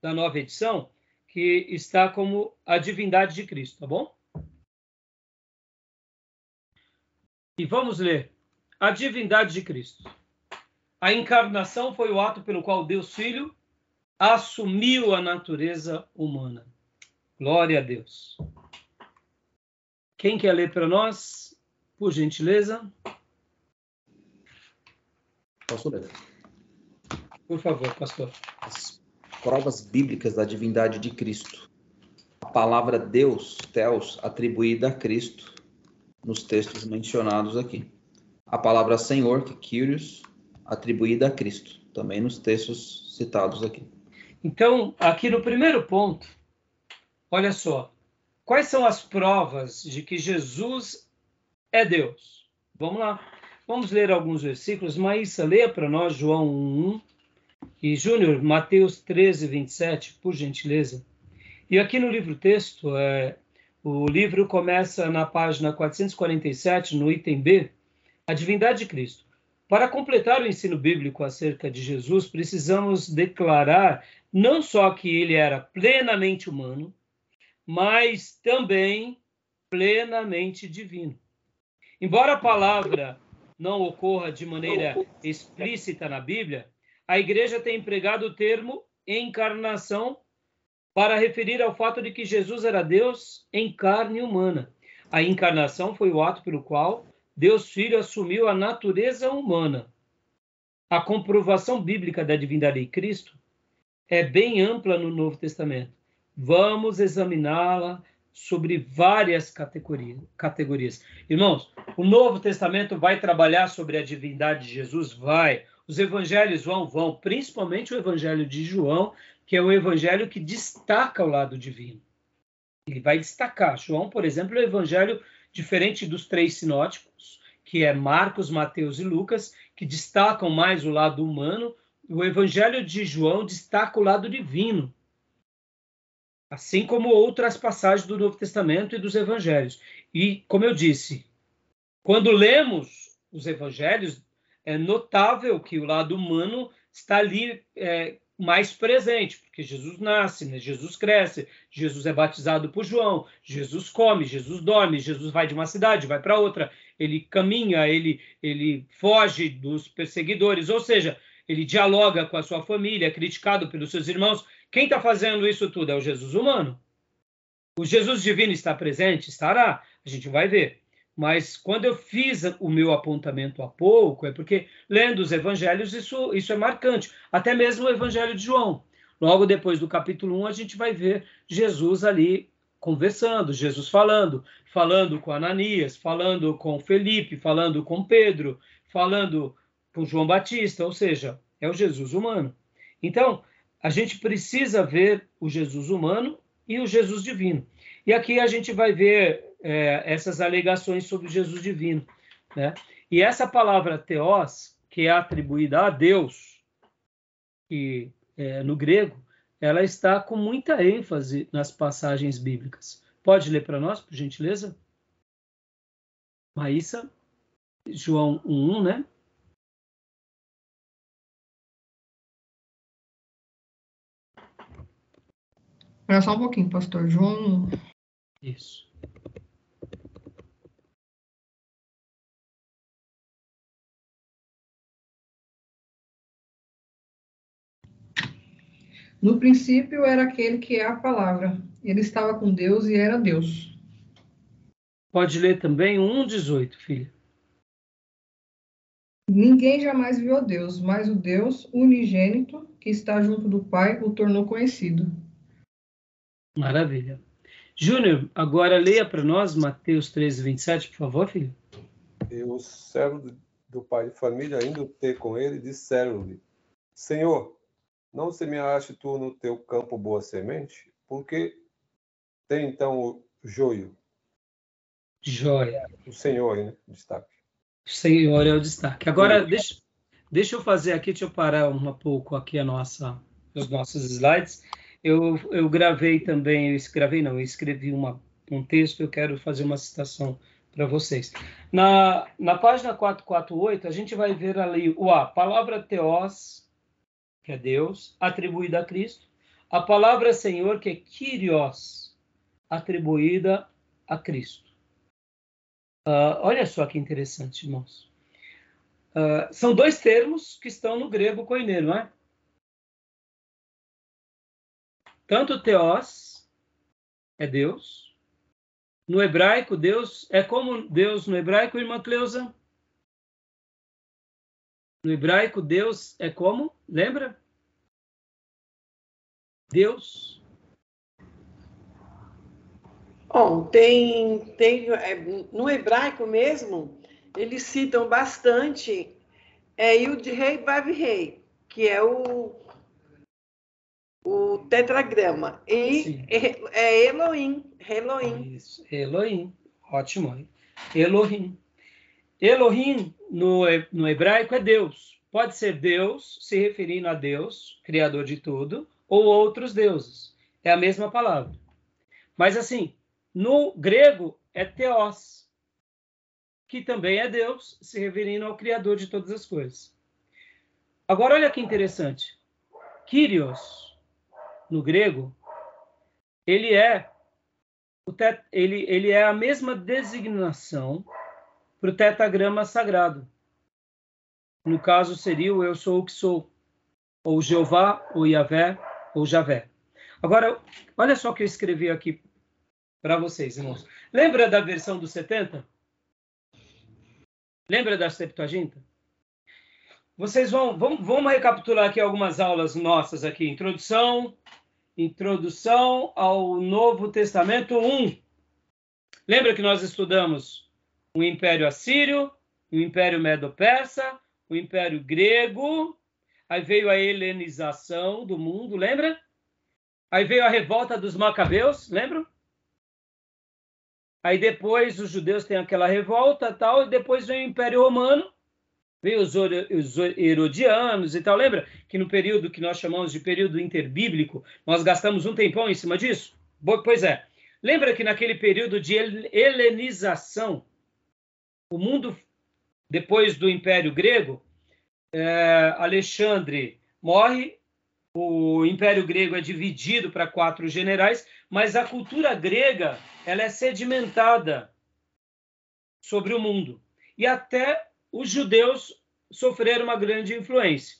da nova edição, que está como a divindade de Cristo, tá bom? E vamos ler. A divindade de Cristo. A encarnação foi o ato pelo qual Deus Filho assumiu a natureza humana. Glória a Deus. Quem quer ler para nós, por gentileza? Posso ler? Por favor, pastor provas bíblicas da divindade de Cristo. A palavra Deus, Theos, atribuída a Cristo nos textos mencionados aqui. A palavra Senhor, que Kyrios, atribuída a Cristo, também nos textos citados aqui. Então, aqui no primeiro ponto, olha só, quais são as provas de que Jesus é Deus? Vamos lá. Vamos ler alguns versículos. Maísa, leia para nós João 1, e Júnior, Mateus 13, 27, por gentileza. E aqui no livro texto, é, o livro começa na página 447, no item B, a divindade de Cristo. Para completar o ensino bíblico acerca de Jesus, precisamos declarar não só que ele era plenamente humano, mas também plenamente divino. Embora a palavra não ocorra de maneira explícita na Bíblia, a igreja tem empregado o termo encarnação para referir ao fato de que Jesus era Deus em carne humana. A encarnação foi o ato pelo qual Deus Filho assumiu a natureza humana. A comprovação bíblica da divindade de Cristo é bem ampla no Novo Testamento. Vamos examiná-la sobre várias categorias. Irmãos, o Novo Testamento vai trabalhar sobre a divindade de Jesus? Vai. Os evangelhos vão, vão, principalmente o evangelho de João, que é o evangelho que destaca o lado divino. Ele vai destacar. João, por exemplo, é o evangelho diferente dos três sinóticos, que é Marcos, Mateus e Lucas, que destacam mais o lado humano. O evangelho de João destaca o lado divino. Assim como outras passagens do Novo Testamento e dos evangelhos. E, como eu disse, quando lemos os evangelhos, é notável que o lado humano está ali é, mais presente, porque Jesus nasce, né? Jesus cresce, Jesus é batizado por João, Jesus come, Jesus dorme, Jesus vai de uma cidade, vai para outra, ele caminha, ele, ele foge dos perseguidores, ou seja, ele dialoga com a sua família, é criticado pelos seus irmãos. Quem está fazendo isso tudo é o Jesus humano. O Jesus divino está presente? Estará. A gente vai ver. Mas quando eu fiz o meu apontamento há pouco, é porque lendo os evangelhos isso, isso é marcante. Até mesmo o evangelho de João. Logo depois do capítulo 1, a gente vai ver Jesus ali conversando, Jesus falando, falando com Ananias, falando com Felipe, falando com Pedro, falando com João Batista, ou seja, é o Jesus humano. Então, a gente precisa ver o Jesus humano e o Jesus divino. E aqui a gente vai ver é, essas alegações sobre Jesus divino. Né? E essa palavra teos, que é atribuída a Deus, que é, no grego, ela está com muita ênfase nas passagens bíblicas. Pode ler para nós, por gentileza? Maísa, João 1, né? Espera só um pouquinho, pastor. João. Isso. No princípio era aquele que é a palavra. Ele estava com Deus e era Deus. Pode ler também 1,18, filha. Ninguém jamais viu a Deus, mas o Deus unigênito, que está junto do Pai, o tornou conhecido. Maravilha. Júnior, agora leia para nós Mateus 13, 27, por favor, filho. E o servo do pai de família, indo ter com ele, disseram-lhe: Senhor, não semeaste tu no teu campo boa semente? Porque tem então o joio. Joia. O Senhor, né? Destaque. O Senhor é o destaque. Agora, deixa, deixa eu fazer aqui, deixa eu parar um pouco aqui a nossa, os nossos slides. Eu, eu gravei também, eu gravei não, eu escrevi uma, um texto, eu quero fazer uma citação para vocês. Na, na página 448, a gente vai ver ali o A, palavra teós, que é Deus, atribuída a Cristo. A palavra Senhor, que é Kyrios, atribuída a Cristo. Uh, olha só que interessante, irmãos. Uh, são dois termos que estão no grego koiné, não é? Tanto Teos é Deus. No hebraico, Deus é como Deus no hebraico, irmã Cleusa? No hebraico, Deus é como? Lembra? Deus. Bom, tem, tem é, no hebraico mesmo, eles citam bastante é Yud Rei Vav Rei, que é o, o tetragrama. E é, é Elohim, Elohim. Isso, Elohim. Ótimo. Elohim. Elohim no, no hebraico é Deus. Pode ser Deus, se referindo a Deus, Criador de tudo, ou outros deuses. É a mesma palavra. Mas assim, no grego é Theos, que também é Deus, se referindo ao Criador de todas as coisas. Agora, olha que interessante. Kyrios, no grego, ele é, ele, ele é a mesma designação para o tetagrama sagrado. No caso, seria o Eu Sou o que Sou, ou Jeová, ou Yahvé, ou Javé. Agora, olha só o que eu escrevi aqui para vocês, irmãos. Lembra da versão do 70? Lembra da Septuaginta? Vocês vão, vamos, vamos recapitular aqui algumas aulas nossas aqui. Introdução, introdução ao Novo Testamento 1. Lembra que nós estudamos o Império Assírio, o Império Medo-Persa, o Império Grego, aí veio a helenização do mundo, lembra? Aí veio a revolta dos Macabeus, lembra? Aí depois os judeus têm aquela revolta tal, e depois vem o Império Romano, veio os, os Herodianos e tal. Lembra que no período que nós chamamos de período interbíblico, nós gastamos um tempão em cima disso? Pois é. Lembra que naquele período de helenização, o mundo, depois do Império Grego, é, Alexandre morre, o Império Grego é dividido para quatro generais, mas a cultura grega ela é sedimentada sobre o mundo. E até os judeus sofreram uma grande influência.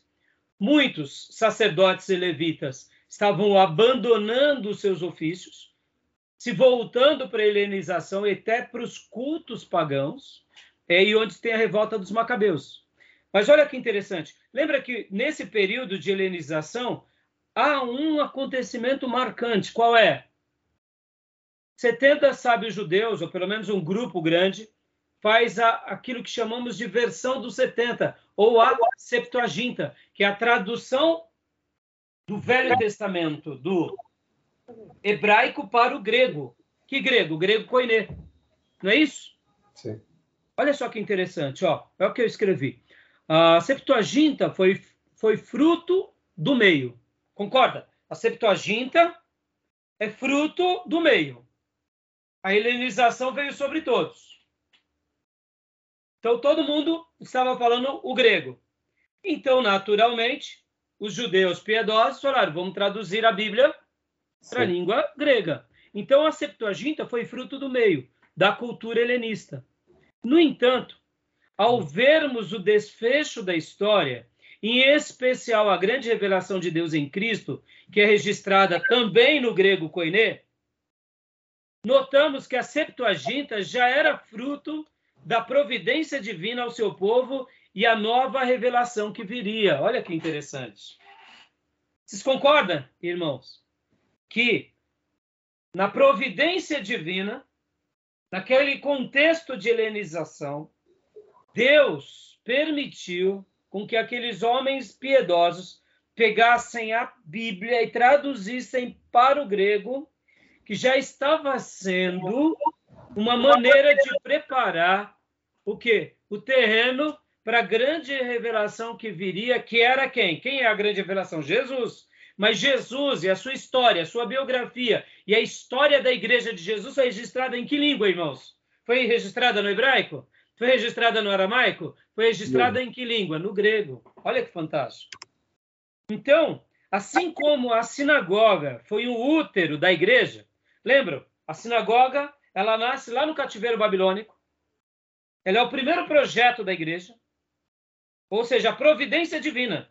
Muitos sacerdotes e levitas estavam abandonando os seus ofícios, se voltando para a helenização e até para os cultos pagãos, é aí onde tem a revolta dos macabeus. Mas olha que interessante. Lembra que nesse período de helenização há um acontecimento marcante. Qual é? 70 sábios judeus, ou pelo menos um grupo grande, faz a, aquilo que chamamos de versão dos 70, ou a Septuaginta, que é a tradução do Velho Testamento, do hebraico para o grego. Que grego? O grego koiné. Não é isso? Sim. Olha só que interessante, ó. É o que eu escrevi. A Septuaginta foi, foi fruto do meio. Concorda? A Septuaginta é fruto do meio. A helenização veio sobre todos. Então todo mundo estava falando o grego. Então, naturalmente, os judeus piedosos falaram: vamos traduzir a Bíblia para a língua grega. Então, a Septuaginta foi fruto do meio, da cultura helenista. No entanto, ao vermos o desfecho da história, em especial a grande revelação de Deus em Cristo, que é registrada também no grego koiné, notamos que a Septuaginta já era fruto da providência divina ao seu povo e a nova revelação que viria. Olha que interessante. Vocês concordam, irmãos, que na providência divina, naquele contexto de helenização, Deus permitiu com que aqueles homens piedosos pegassem a Bíblia e traduzissem para o grego, que já estava sendo uma maneira de preparar o quê? O terreno para a grande revelação que viria, que era quem? Quem é a grande revelação? Jesus. Mas Jesus e a sua história, a sua biografia e a história da igreja de Jesus foi registrada em que língua, irmãos? Foi registrada no hebraico? Foi registrada no aramaico? Foi registrada em que língua? No grego. Olha que fantástico. Então, assim como a sinagoga foi o útero da igreja, lembram? A sinagoga, ela nasce lá no cativeiro babilônico. Ela é o primeiro projeto da igreja. Ou seja, a providência divina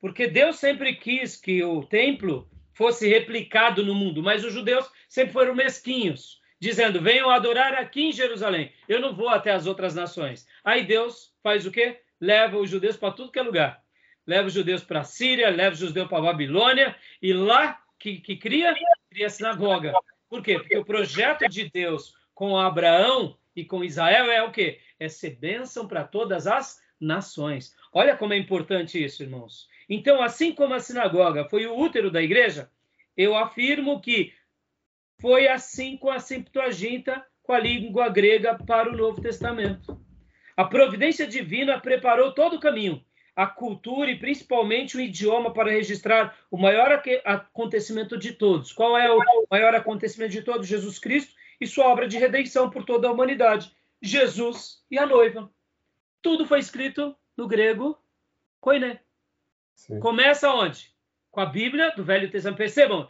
porque Deus sempre quis que o templo fosse replicado no mundo, mas os judeus sempre foram mesquinhos, dizendo: venham adorar aqui em Jerusalém, eu não vou até as outras nações. Aí Deus faz o quê? Leva os judeus para tudo que é lugar. Leva os judeus para a Síria, leva os judeus para a Babilônia, e lá que, que cria, cria a sinagoga. Por quê? Porque o projeto de Deus com Abraão e com Israel é o quê? É ser bênção para todas as nações. Olha como é importante isso, irmãos. Então, assim como a sinagoga foi o útero da igreja, eu afirmo que foi assim com a Septuaginta, com a língua grega para o Novo Testamento. A providência divina preparou todo o caminho, a cultura e principalmente o idioma para registrar o maior acontecimento de todos. Qual é o maior acontecimento de todos? Jesus Cristo e sua obra de redenção por toda a humanidade. Jesus e a noiva. Tudo foi escrito no grego koiné. Começa onde? Com a Bíblia do Velho Testamento. Percebam,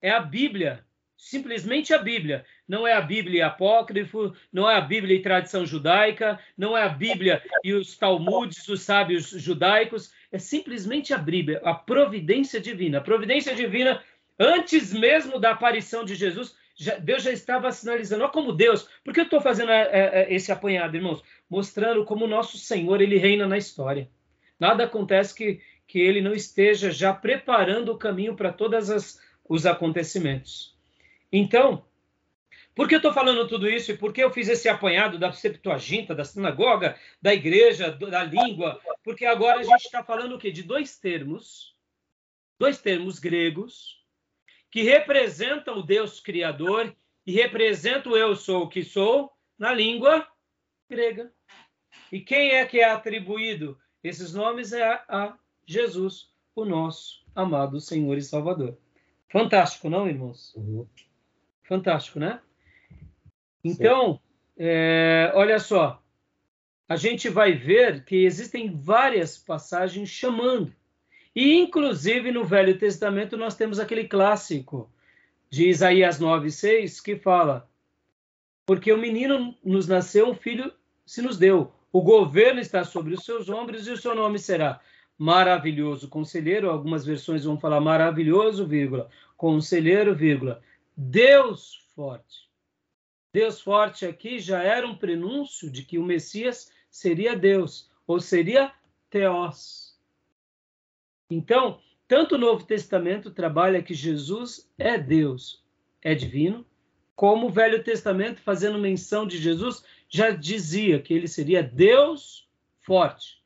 é a Bíblia, simplesmente a Bíblia. Não é a Bíblia apócrifo, não é a Bíblia e tradição judaica, não é a Bíblia e os Talmudes, os sábios judaicos. É simplesmente a Bíblia, a providência divina. A providência divina, antes mesmo da aparição de Jesus, já, Deus já estava sinalizando. Olha como Deus. Por que eu estou fazendo é, é, esse apanhado, irmãos? Mostrando como o nosso Senhor ele reina na história. Nada acontece que que ele não esteja já preparando o caminho para todos os acontecimentos. Então, por que eu estou falando tudo isso e por que eu fiz esse apanhado da Septuaginta, da sinagoga, da igreja, da língua? Porque agora a gente está falando o quê? De dois termos, dois termos gregos, que representam o Deus Criador e representam o eu sou o que sou na língua grega. E quem é que é atribuído esses nomes é a Jesus, o nosso amado Senhor e Salvador. Fantástico, não, irmãos? Uhum. Fantástico, né? Então, é, olha só. a gente vai ver que existem várias passagens chamando. E, inclusive, no Velho Testamento, nós temos aquele clássico de Isaías 9,6 que fala: Porque o menino nos nasceu, um filho se nos deu. O governo está sobre os seus ombros e o seu nome será maravilhoso conselheiro. Algumas versões vão falar maravilhoso, vírgula, conselheiro, vírgula, Deus forte. Deus forte aqui já era um prenúncio de que o Messias seria Deus, ou seria Teós. Então, tanto o Novo Testamento trabalha que Jesus é Deus, é divino, como o Velho Testamento, fazendo menção de Jesus, já dizia que ele seria Deus forte.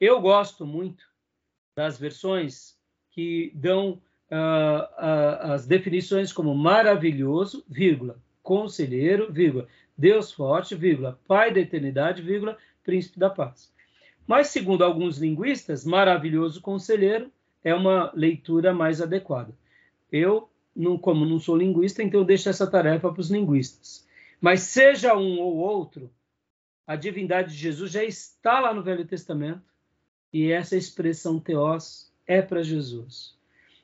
Eu gosto muito das versões que dão uh, uh, as definições como maravilhoso, vírgula, conselheiro, vírgula, Deus forte, vírgula, Pai da eternidade, vírgula, príncipe da paz. Mas, segundo alguns linguistas, maravilhoso conselheiro é uma leitura mais adequada. Eu, não, como não sou linguista, então deixo essa tarefa para os linguistas. Mas seja um ou outro, a divindade de Jesus já está lá no Velho Testamento e essa expressão teós é para Jesus.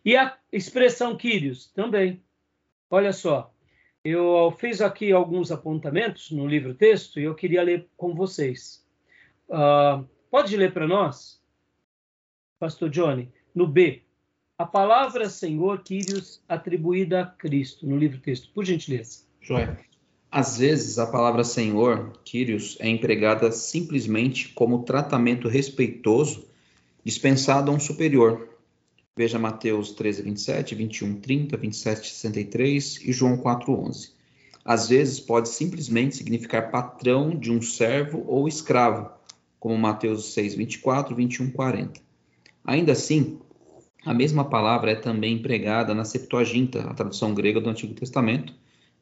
E a expressão Kyrios também. Olha só, eu fiz aqui alguns apontamentos no livro texto e eu queria ler com vocês. Uh, pode ler para nós, Pastor Johnny, no B, a palavra Senhor Kyrios atribuída a Cristo, no livro texto, por gentileza. Joia. Às vezes, a palavra Senhor, Kyrios, é empregada simplesmente como tratamento respeitoso dispensado a um superior. Veja Mateus 13, 27, 21, 30, 27, 63 e João 4, 11. Às vezes, pode simplesmente significar patrão de um servo ou escravo, como Mateus 6, 24, 21, 40. Ainda assim, a mesma palavra é também empregada na Septuaginta, a tradução grega do Antigo Testamento,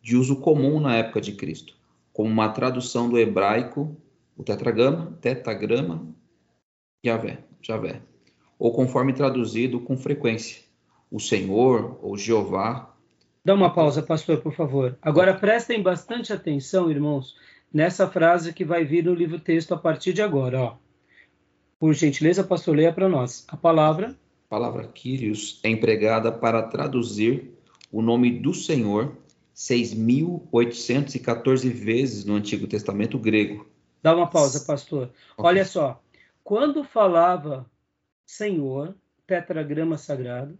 de uso comum na época de Cristo, como uma tradução do hebraico, o tetragrama, tetagrama, Javé, Javé, ou conforme traduzido com frequência, o Senhor ou Jeová. Dá uma pausa, pastor, por favor. Agora prestem bastante atenção, irmãos, nessa frase que vai vir no livro texto a partir de agora. Ó. Por gentileza, pastor, leia para nós. A palavra. A palavra Kyrios é empregada para traduzir o nome do Senhor 6.814 vezes no Antigo Testamento grego. Dá uma pausa, pastor. Okay. Olha só. Quando falava Senhor, tetragrama sagrado,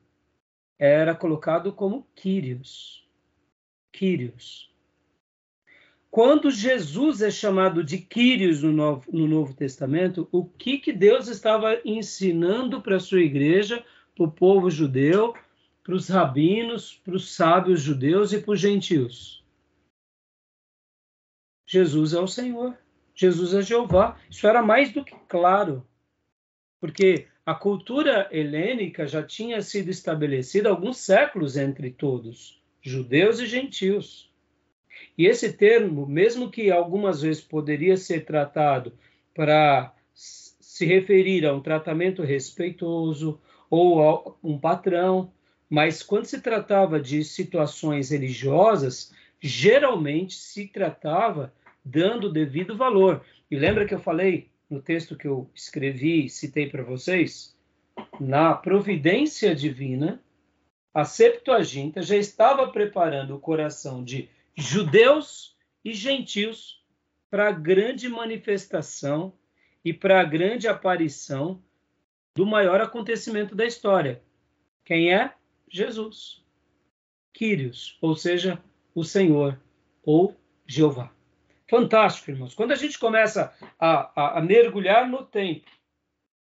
era colocado como Kyrios. Kyrios. Quando Jesus é chamado de Quírios no Novo, no Novo Testamento, o que, que Deus estava ensinando para a sua igreja, para o povo judeu, para os rabinos, para os sábios judeus e para os gentios? Jesus é o Senhor, Jesus é Jeová. Isso era mais do que claro, porque a cultura helênica já tinha sido estabelecida alguns séculos entre todos, judeus e gentios. E esse termo, mesmo que algumas vezes poderia ser tratado para se referir a um tratamento respeitoso ou a um patrão, mas quando se tratava de situações religiosas, geralmente se tratava dando devido valor. E lembra que eu falei no texto que eu escrevi e citei para vocês? Na providência divina, a Septuaginta já estava preparando o coração de judeus e gentios para a grande manifestação e para a grande aparição do maior acontecimento da história. Quem é? Jesus. Quírios, ou seja, o Senhor ou Jeová. Fantástico, irmãos. Quando a gente começa a, a, a mergulhar no tempo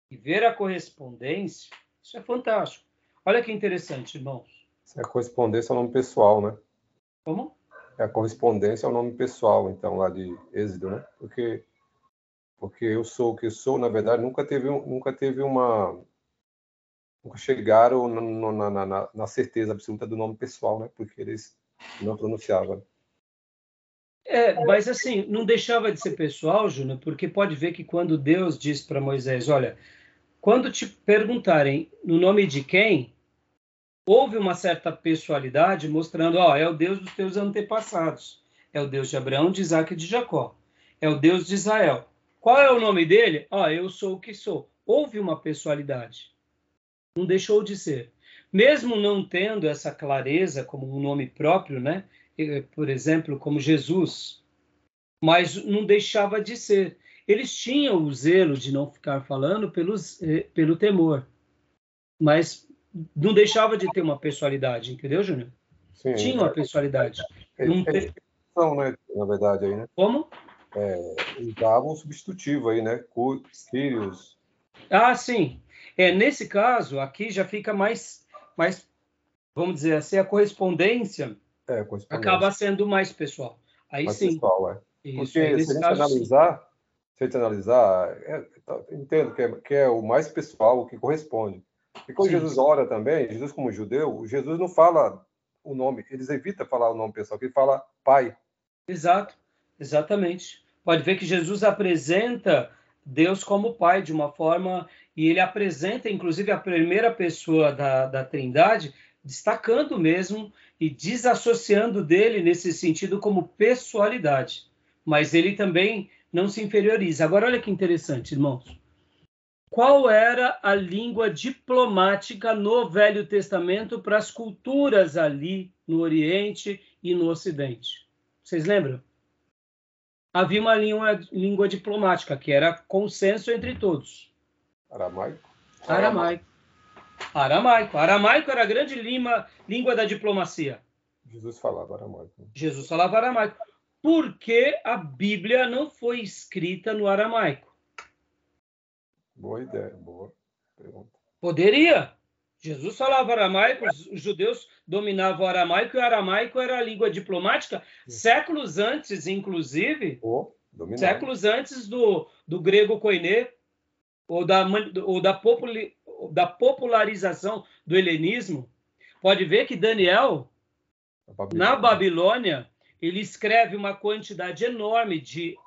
e ver a correspondência, isso é fantástico. Olha que interessante, irmãos. A correspondência é o nome pessoal, né? Como? a correspondência é o nome pessoal, então, lá de Êxodo, né? Porque, porque eu sou o que sou, na verdade, nunca teve, nunca teve uma. Nunca chegaram na, na, na, certeza absoluta do nome pessoal, né? Porque eles não pronunciavam. É, mas assim, não deixava de ser pessoal, Júnior, porque pode ver que quando Deus diz para Moisés: Olha, quando te perguntarem no nome de quem, houve uma certa pessoalidade mostrando, ó, é o Deus dos teus antepassados, é o Deus de Abraão, de Isaac e de Jacó, é o Deus de Israel. Qual é o nome dele? Ah, eu sou o que sou. Houve uma pessoalidade. Não deixou de ser. Mesmo não tendo essa clareza como um nome próprio, né? Por exemplo, como Jesus, mas não deixava de ser. Eles tinham o zelo de não ficar falando pelos, eh, pelo temor, mas não deixava de ter uma pessoalidade, entendeu, Júnior? Sim, Tinha uma pessoalidade. Eles, Não eles são, né, na verdade, aí, né? Como? É, eles davam um substitutivo aí, né? Sirius. Ah, sim. É, nesse caso, aqui já fica mais, mais, vamos dizer assim, a correspondência É, correspondência. acaba sendo mais pessoal. Aí mais sim. pessoal, é. Isso, Porque aí se a gente caso, sim. analisar, se a gente analisar, é, tá, entendo que é, que é o mais pessoal, o que corresponde. E quando Sim. Jesus ora também, Jesus como judeu, Jesus não fala o nome, eles evitam falar o nome pessoal, ele fala pai. Exato, exatamente. Pode ver que Jesus apresenta Deus como Pai de uma forma, e ele apresenta, inclusive, a primeira pessoa da, da Trindade, destacando mesmo e desassociando dele nesse sentido como pessoalidade. Mas ele também não se inferioriza. Agora, olha que interessante, irmãos. Qual era a língua diplomática no Velho Testamento para as culturas ali no Oriente e no Ocidente? Vocês lembram? Havia uma língua, língua diplomática que era consenso entre todos. Aramaico. Aramaico. Aramaico. Aramaico era a grande língua, língua da diplomacia. Jesus falava aramaico. Jesus falava aramaico. Por que a Bíblia não foi escrita no aramaico? Boa ideia, boa pergunta. Poderia. Jesus falava aramaico, os judeus dominavam o aramaico e o aramaico era a língua diplomática séculos antes, inclusive, dominado. séculos antes do, do grego koiné ou da, ou da, populi- da popularização do helenismo. Pode ver que Daniel, Babilônia. na Babilônia, ele escreve uma quantidade enorme de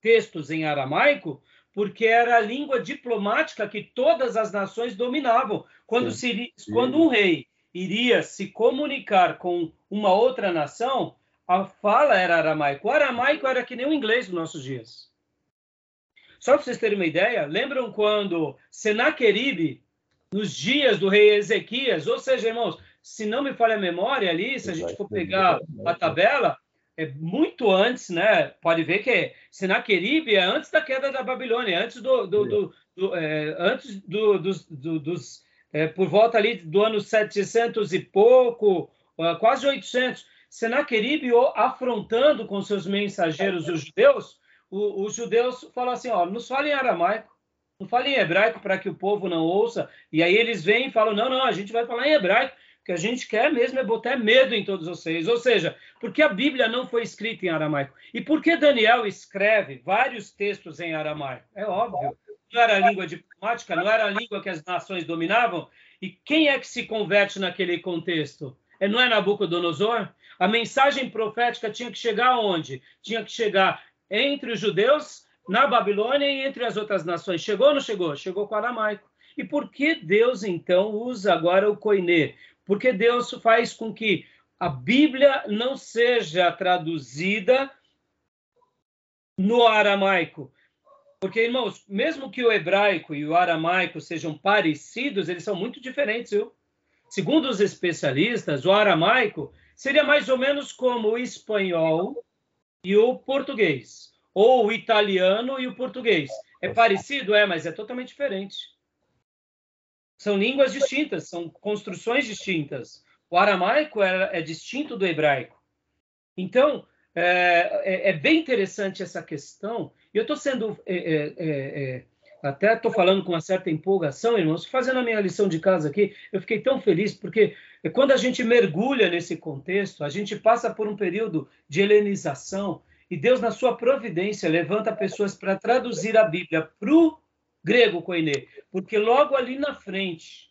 textos em aramaico, porque era a língua diplomática que todas as nações dominavam. Quando, se quando um rei iria se comunicar com uma outra nação, a fala era aramaico. O aramaico era que nem o inglês nos nossos dias. Só para vocês terem uma ideia, lembram quando Senaqueribe, nos dias do rei Ezequias, ou seja, irmãos, se não me falha a memória ali, se a gente for pegar a tabela, é muito antes, né? Pode ver que Senaqueribe é antes da queda da Babilônia, antes do, do, do- do, é, antes do, dos, do- dos, é, por volta ali do ano 700 e pouco, ah, quase 800. Senaqueribe afrontando com seus mensageiros os judeus, o- os judeus falam assim, ó, nos falem aramaico, não falem hebraico para que o povo não ouça. E aí eles vêm e falam, não, não, a gente vai falar em hebraico, o que a gente quer mesmo é botar medo em todos vocês. Ou seja, porque a Bíblia não foi escrita em aramaico? E por que Daniel escreve vários textos em aramaico? É óbvio. Não era a língua diplomática, não era a língua que as nações dominavam. E quem é que se converte naquele contexto? É, não é Nabucodonosor? A mensagem profética tinha que chegar aonde? Tinha que chegar entre os judeus, na Babilônia e entre as outras nações. Chegou ou não chegou? Chegou com o aramaico. E por que Deus, então, usa agora o koiné? Porque Deus faz com que a Bíblia não seja traduzida no aramaico. Porque, irmãos, mesmo que o hebraico e o aramaico sejam parecidos, eles são muito diferentes, viu? Segundo os especialistas, o aramaico seria mais ou menos como o espanhol e o português, ou o italiano e o português. É parecido, é, mas é totalmente diferente. São línguas distintas, são construções distintas. O aramaico é, é distinto do hebraico. Então, é, é, é bem interessante essa questão. E eu estou sendo. é, é, é, até estou falando com uma certa empolgação, irmãos, fazendo a minha lição de casa aqui, eu fiquei tão feliz, porque quando a gente mergulha nesse contexto, a gente passa por um período de helenização, e Deus, na sua providência, levanta pessoas para traduzir a Bíblia para o grego koiné, porque logo ali na frente,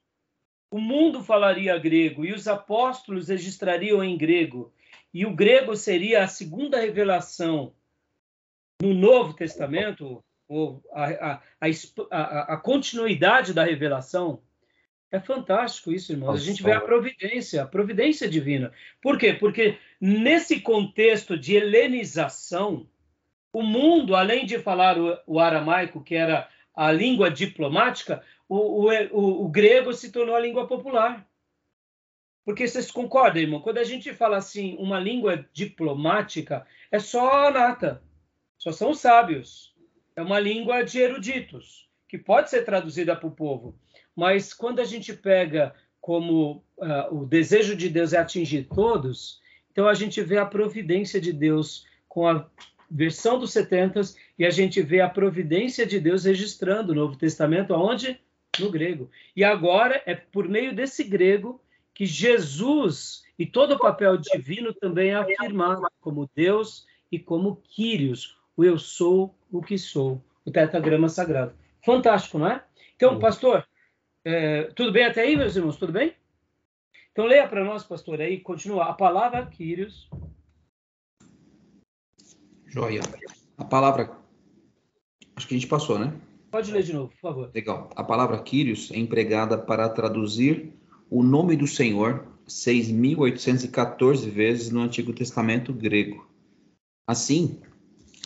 o mundo falaria grego e os apóstolos registrariam em grego, e o grego seria a segunda revelação no Novo Testamento, ou a, a, a, a, continuidade da revelação. É fantástico isso, irmãos. A gente vê a providência, a providência divina. Por quê? Porque nesse contexto de helenização, o mundo, além de falar o, o aramaico, que era a língua diplomática, o, o, o, grego se tornou a língua popular. Porque vocês concordam, irmão? Quando a gente fala assim, uma língua diplomática, é só a nata, só são os sábios. É uma língua de eruditos, que pode ser traduzida para o povo. Mas quando a gente pega como uh, o desejo de Deus é atingir todos, então a gente vê a providência de Deus com a versão dos 70 e a gente vê a providência de Deus registrando o Novo Testamento aonde? No grego. E agora é por meio desse grego que Jesus e todo o papel divino também é afirmado como Deus e como Quírios, o eu sou o que sou, o tetragrama sagrado. Fantástico, não é? Então, pastor, é, tudo bem até aí, meus irmãos? Tudo bem? Então, leia para nós, pastor, aí, continua. A palavra Quírios. Joia. A palavra. Acho que a gente passou, né? Pode ler de novo, por favor. Legal. A palavra Quírios é empregada para traduzir o nome do Senhor 6.814 vezes no Antigo Testamento grego. Assim,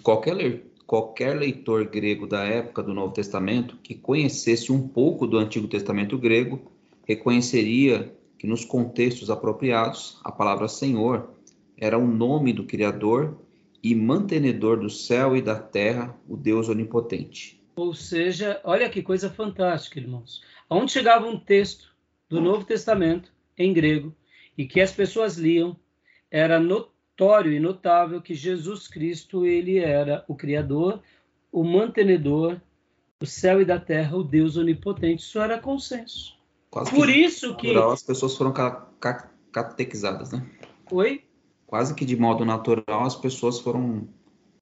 qualquer, qualquer leitor grego da época do Novo Testamento que conhecesse um pouco do Antigo Testamento grego reconheceria que nos contextos apropriados a palavra Senhor era o nome do Criador e mantenedor do céu e da terra, o Deus onipotente. Ou seja, olha que coisa fantástica, irmãos. Aonde chegava um texto do Novo Testamento em grego e que as pessoas liam, era notório e notável que Jesus Cristo ele era o criador, o mantenedor do céu e da terra, o Deus onipotente. Isso era consenso. Quase Por que isso que natural, as pessoas foram ca ca catequizadas, né? Oi? Quase que de modo natural as pessoas foram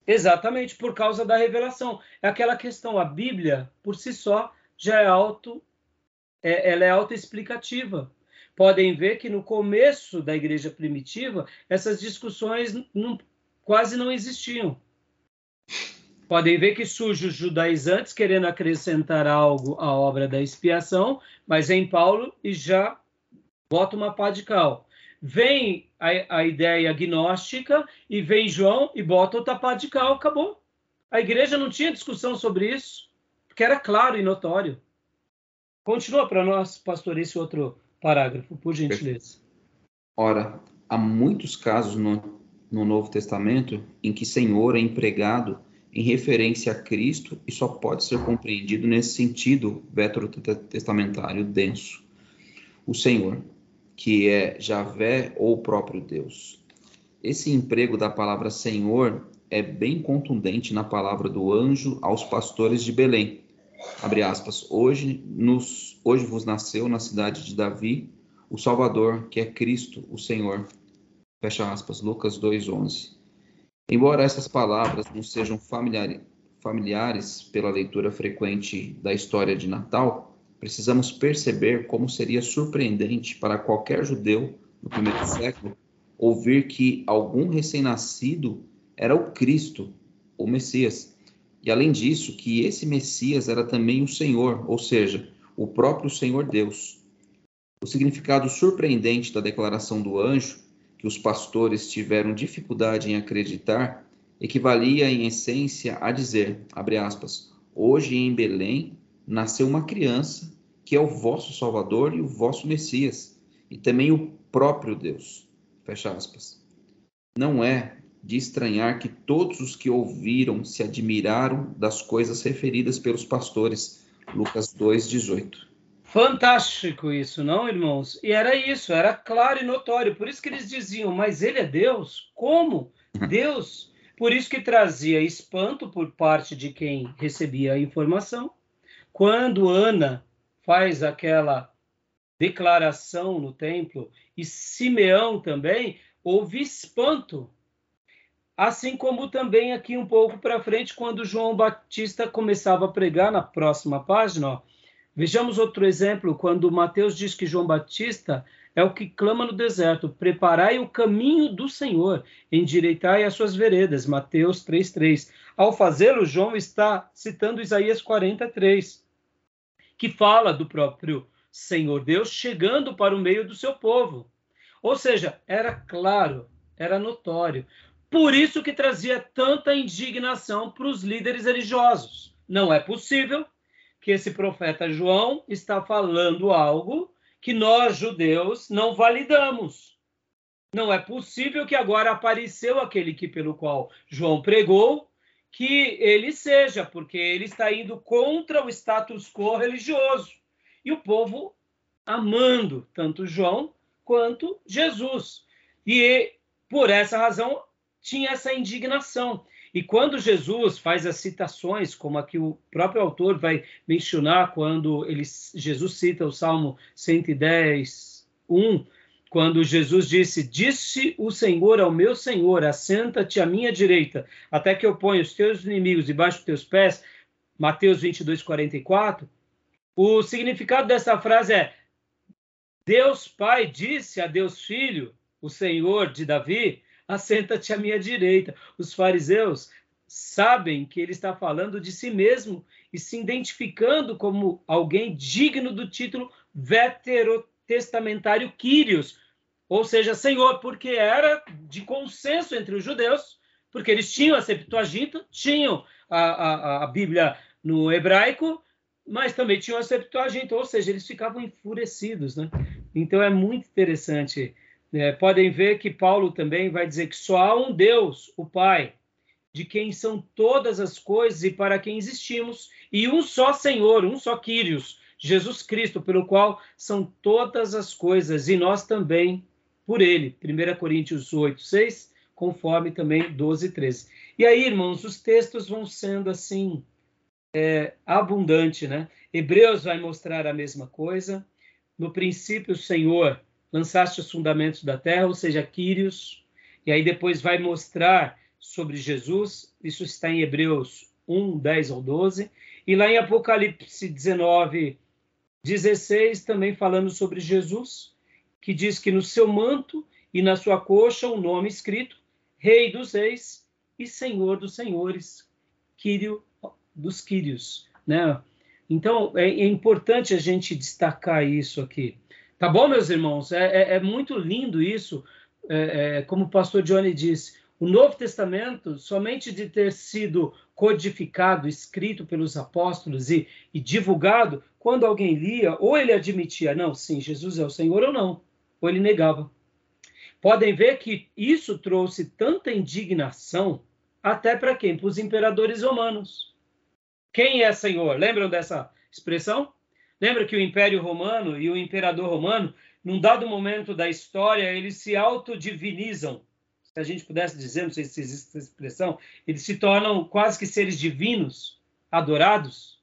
Exatamente, por causa da revelação. É aquela questão, a Bíblia, por si só, já é auto, é, ela é autoexplicativa. Podem ver que no começo da igreja primitiva, essas discussões não, quase não existiam. Podem ver que surge os judaizantes querendo acrescentar algo à obra da expiação, mas em Paulo e já bota uma pá de cal. Vem a, a ideia gnóstica e vem João e bota outra pá de cal, acabou. A igreja não tinha discussão sobre isso, porque era claro e notório. Continua para nós, pastor, esse outro parágrafo, por gentileza. Ora, há muitos casos no, no Novo Testamento em que Senhor é empregado em referência a Cristo e só pode ser compreendido nesse sentido veterotestamentário denso. O Senhor, que é Javé ou o próprio Deus. Esse emprego da palavra Senhor é bem contundente na palavra do anjo aos pastores de Belém. Abre aspas. Hoje, nos, hoje vos nasceu na cidade de Davi o Salvador, que é Cristo, o Senhor. Fecha aspas. Lucas 2:11. Embora essas palavras não sejam familiares pela leitura frequente da história de Natal, precisamos perceber como seria surpreendente para qualquer judeu no primeiro século ouvir que algum recém-nascido era o Cristo, o Messias. E além disso, que esse Messias era também o Senhor, ou seja, o próprio Senhor Deus. O significado surpreendente da declaração do anjo que os pastores tiveram dificuldade em acreditar equivalia em essência a dizer, abre aspas, hoje em Belém nasceu uma criança que é o vosso Salvador e o vosso Messias, e também o próprio Deus. Fecha aspas. Não é de estranhar que todos os que ouviram se admiraram das coisas referidas pelos pastores. Lucas 2:18. Fantástico isso, não, irmãos? E era isso, era claro e notório. Por isso que eles diziam, mas ele é Deus? Como? Deus? Por isso que trazia espanto por parte de quem recebia a informação. Quando Ana faz aquela declaração no templo, e Simeão também, houve espanto. Assim como também aqui um pouco para frente, quando João Batista começava a pregar, na próxima página, ó, Vejamos outro exemplo, quando Mateus diz que João Batista é o que clama no deserto: preparai o caminho do Senhor, endireitai as suas veredas. Mateus 3,3. Ao fazê-lo, João está citando Isaías 43, que fala do próprio Senhor Deus chegando para o meio do seu povo. Ou seja, era claro, era notório. Por isso que trazia tanta indignação para os líderes religiosos. Não é possível que esse profeta João está falando algo que nós judeus não validamos. Não é possível que agora apareceu aquele que pelo qual João pregou que ele seja, porque ele está indo contra o status quo religioso. E o povo amando tanto João quanto Jesus. E por essa razão tinha essa indignação. E quando Jesus faz as citações, como aqui o próprio autor vai mencionar quando ele, Jesus cita o Salmo 110, 1, quando Jesus disse: Disse o Senhor ao meu Senhor, assenta-te à minha direita, até que eu ponha os teus inimigos debaixo dos teus pés. Mateus 22, 44. O significado dessa frase é: Deus Pai disse a Deus Filho, o Senhor de Davi, assenta-te à minha direita. Os fariseus sabem que ele está falando de si mesmo e se identificando como alguém digno do título veterotestamentário Quírios, ou seja, Senhor, porque era de consenso entre os judeus, porque eles tinham a Septuaginta, tinham a, a, a Bíblia no hebraico, mas também tinham a Septuaginta, ou seja, eles ficavam enfurecidos, né? Então é muito interessante. É, podem ver que Paulo também vai dizer que só há um Deus, o Pai, de quem são todas as coisas e para quem existimos, e um só Senhor, um só Quírios, Jesus Cristo, pelo qual são todas as coisas, e nós também por ele. 1 Coríntios 8, 6, conforme também 12, 13. E aí, irmãos, os textos vão sendo assim, é, abundante, né? Hebreus vai mostrar a mesma coisa. No princípio, o Senhor lançaste os fundamentos da terra, ou seja, Quírios. E aí depois vai mostrar sobre Jesus. Isso está em Hebreus 1, 10 ao 12. E lá em Apocalipse 19, 16, também falando sobre Jesus que diz que no seu manto e na sua coxa o um nome escrito Rei dos Reis e Senhor dos Senhores, Quírio dos Quírios, né? Então é, é, importante a gente destacar isso aqui, tá bom, meus irmãos? É, é, é muito lindo isso, é, é, como o Pastor Johnny disse. O Novo Testamento, somente de ter sido codificado, escrito pelos apóstolos e, e divulgado, quando alguém lia, ou ele admitia, não, sim, Jesus é o Senhor ou não ou ele negava. Podem ver que isso trouxe tanta indignação até para quem? Para os imperadores romanos. Quem é Senhor? Lembram dessa expressão? Lembra que o Império Romano e o imperador romano, num dado momento da história, eles se autodivinizam. Se a gente pudesse dizer, não sei se existe essa expressão, eles se tornam quase que seres divinos, adorados,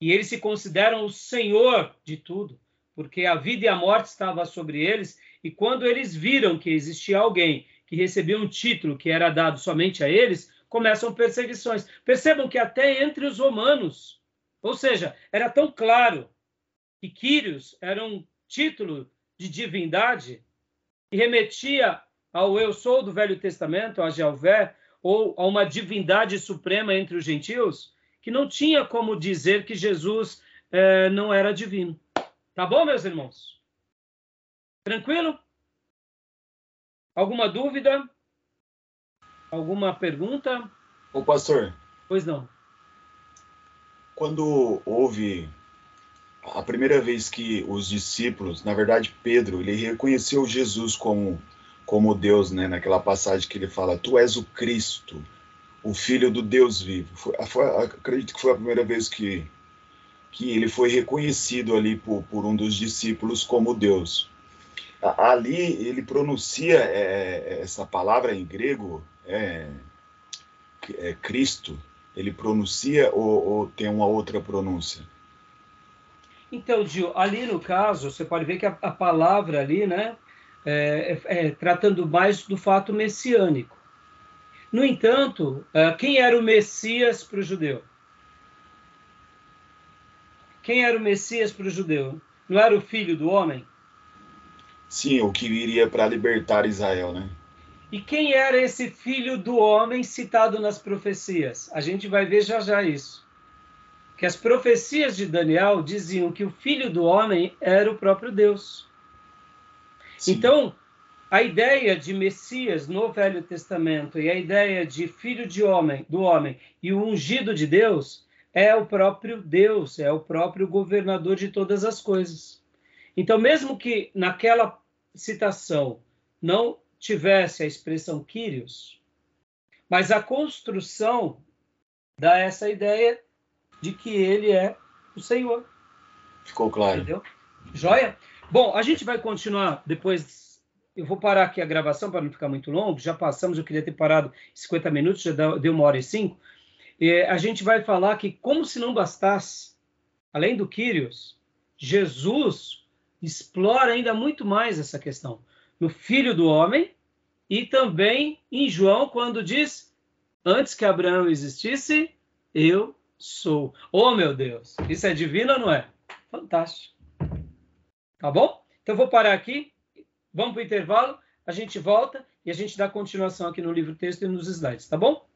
e eles se consideram o Senhor de tudo porque a vida e a morte estavam sobre eles, e quando eles viram que existia alguém que recebia um título que era dado somente a eles, começam perseguições. Percebam que até entre os romanos, ou seja, era tão claro que Quírios era um título de divindade que remetia ao eu sou do Velho Testamento, a Jeová, ou a uma divindade suprema entre os gentios, que não tinha como dizer que Jesus eh, não era divino. Tá bom, meus irmãos? Tranquilo? Alguma dúvida? Alguma pergunta? Ô, pastor. Pois não. Quando houve a primeira vez que os discípulos, na verdade Pedro, ele reconheceu Jesus como como Deus, né? Naquela passagem que ele fala: "Tu és o Cristo, o Filho do Deus vivo". Foi, foi, acredito que foi a primeira vez que que ele foi reconhecido ali por, por um dos discípulos como Deus. Ali ele pronuncia é, essa palavra em grego, é, é Cristo, ele pronuncia ou, ou, tem uma outra pronúncia? Então, Gil, ali no caso, você pode ver que a, a palavra ali, né, é, é, é tratando mais do fato messiânico. No entanto, é, quem era o Messias para o judeu? Quem era o Messias para o judeu? Não era o filho do homem? Sim, o que viria para libertar Israel, né? E quem era esse filho do homem citado nas profecias? A gente vai ver já já isso. Que as profecias de Daniel diziam que o filho do homem era o próprio Deus. Sim. Então, a ideia de Messias no Velho Testamento e a ideia de filho de homem, do homem e o ungido de Deus é o próprio Deus, é o próprio governador de todas as coisas. Então, mesmo que naquela citação não tivesse a expressão Kyrios, mas a construção dá essa ideia de que ele é o Senhor. Ficou claro. Entendeu? Joia? Bom, a gente vai continuar depois. Eu vou parar aqui a gravação para não ficar muito longo. Já passamos, eu queria ter parado 50 minutos, já deu uma hora e cinco. E a gente vai falar que, como se não bastasse, além do Kyrios, Jesus explora ainda muito mais essa questão no Filho do Homem e também em João, quando diz: Antes que Abraão existisse, eu sou. Oh, meu Deus! Isso é divino ou não é? Fantástico. Tá bom? Então vou parar aqui. Vamos para o intervalo. A gente volta e a gente dá continuação aqui no livro texto e nos slides, tá bom?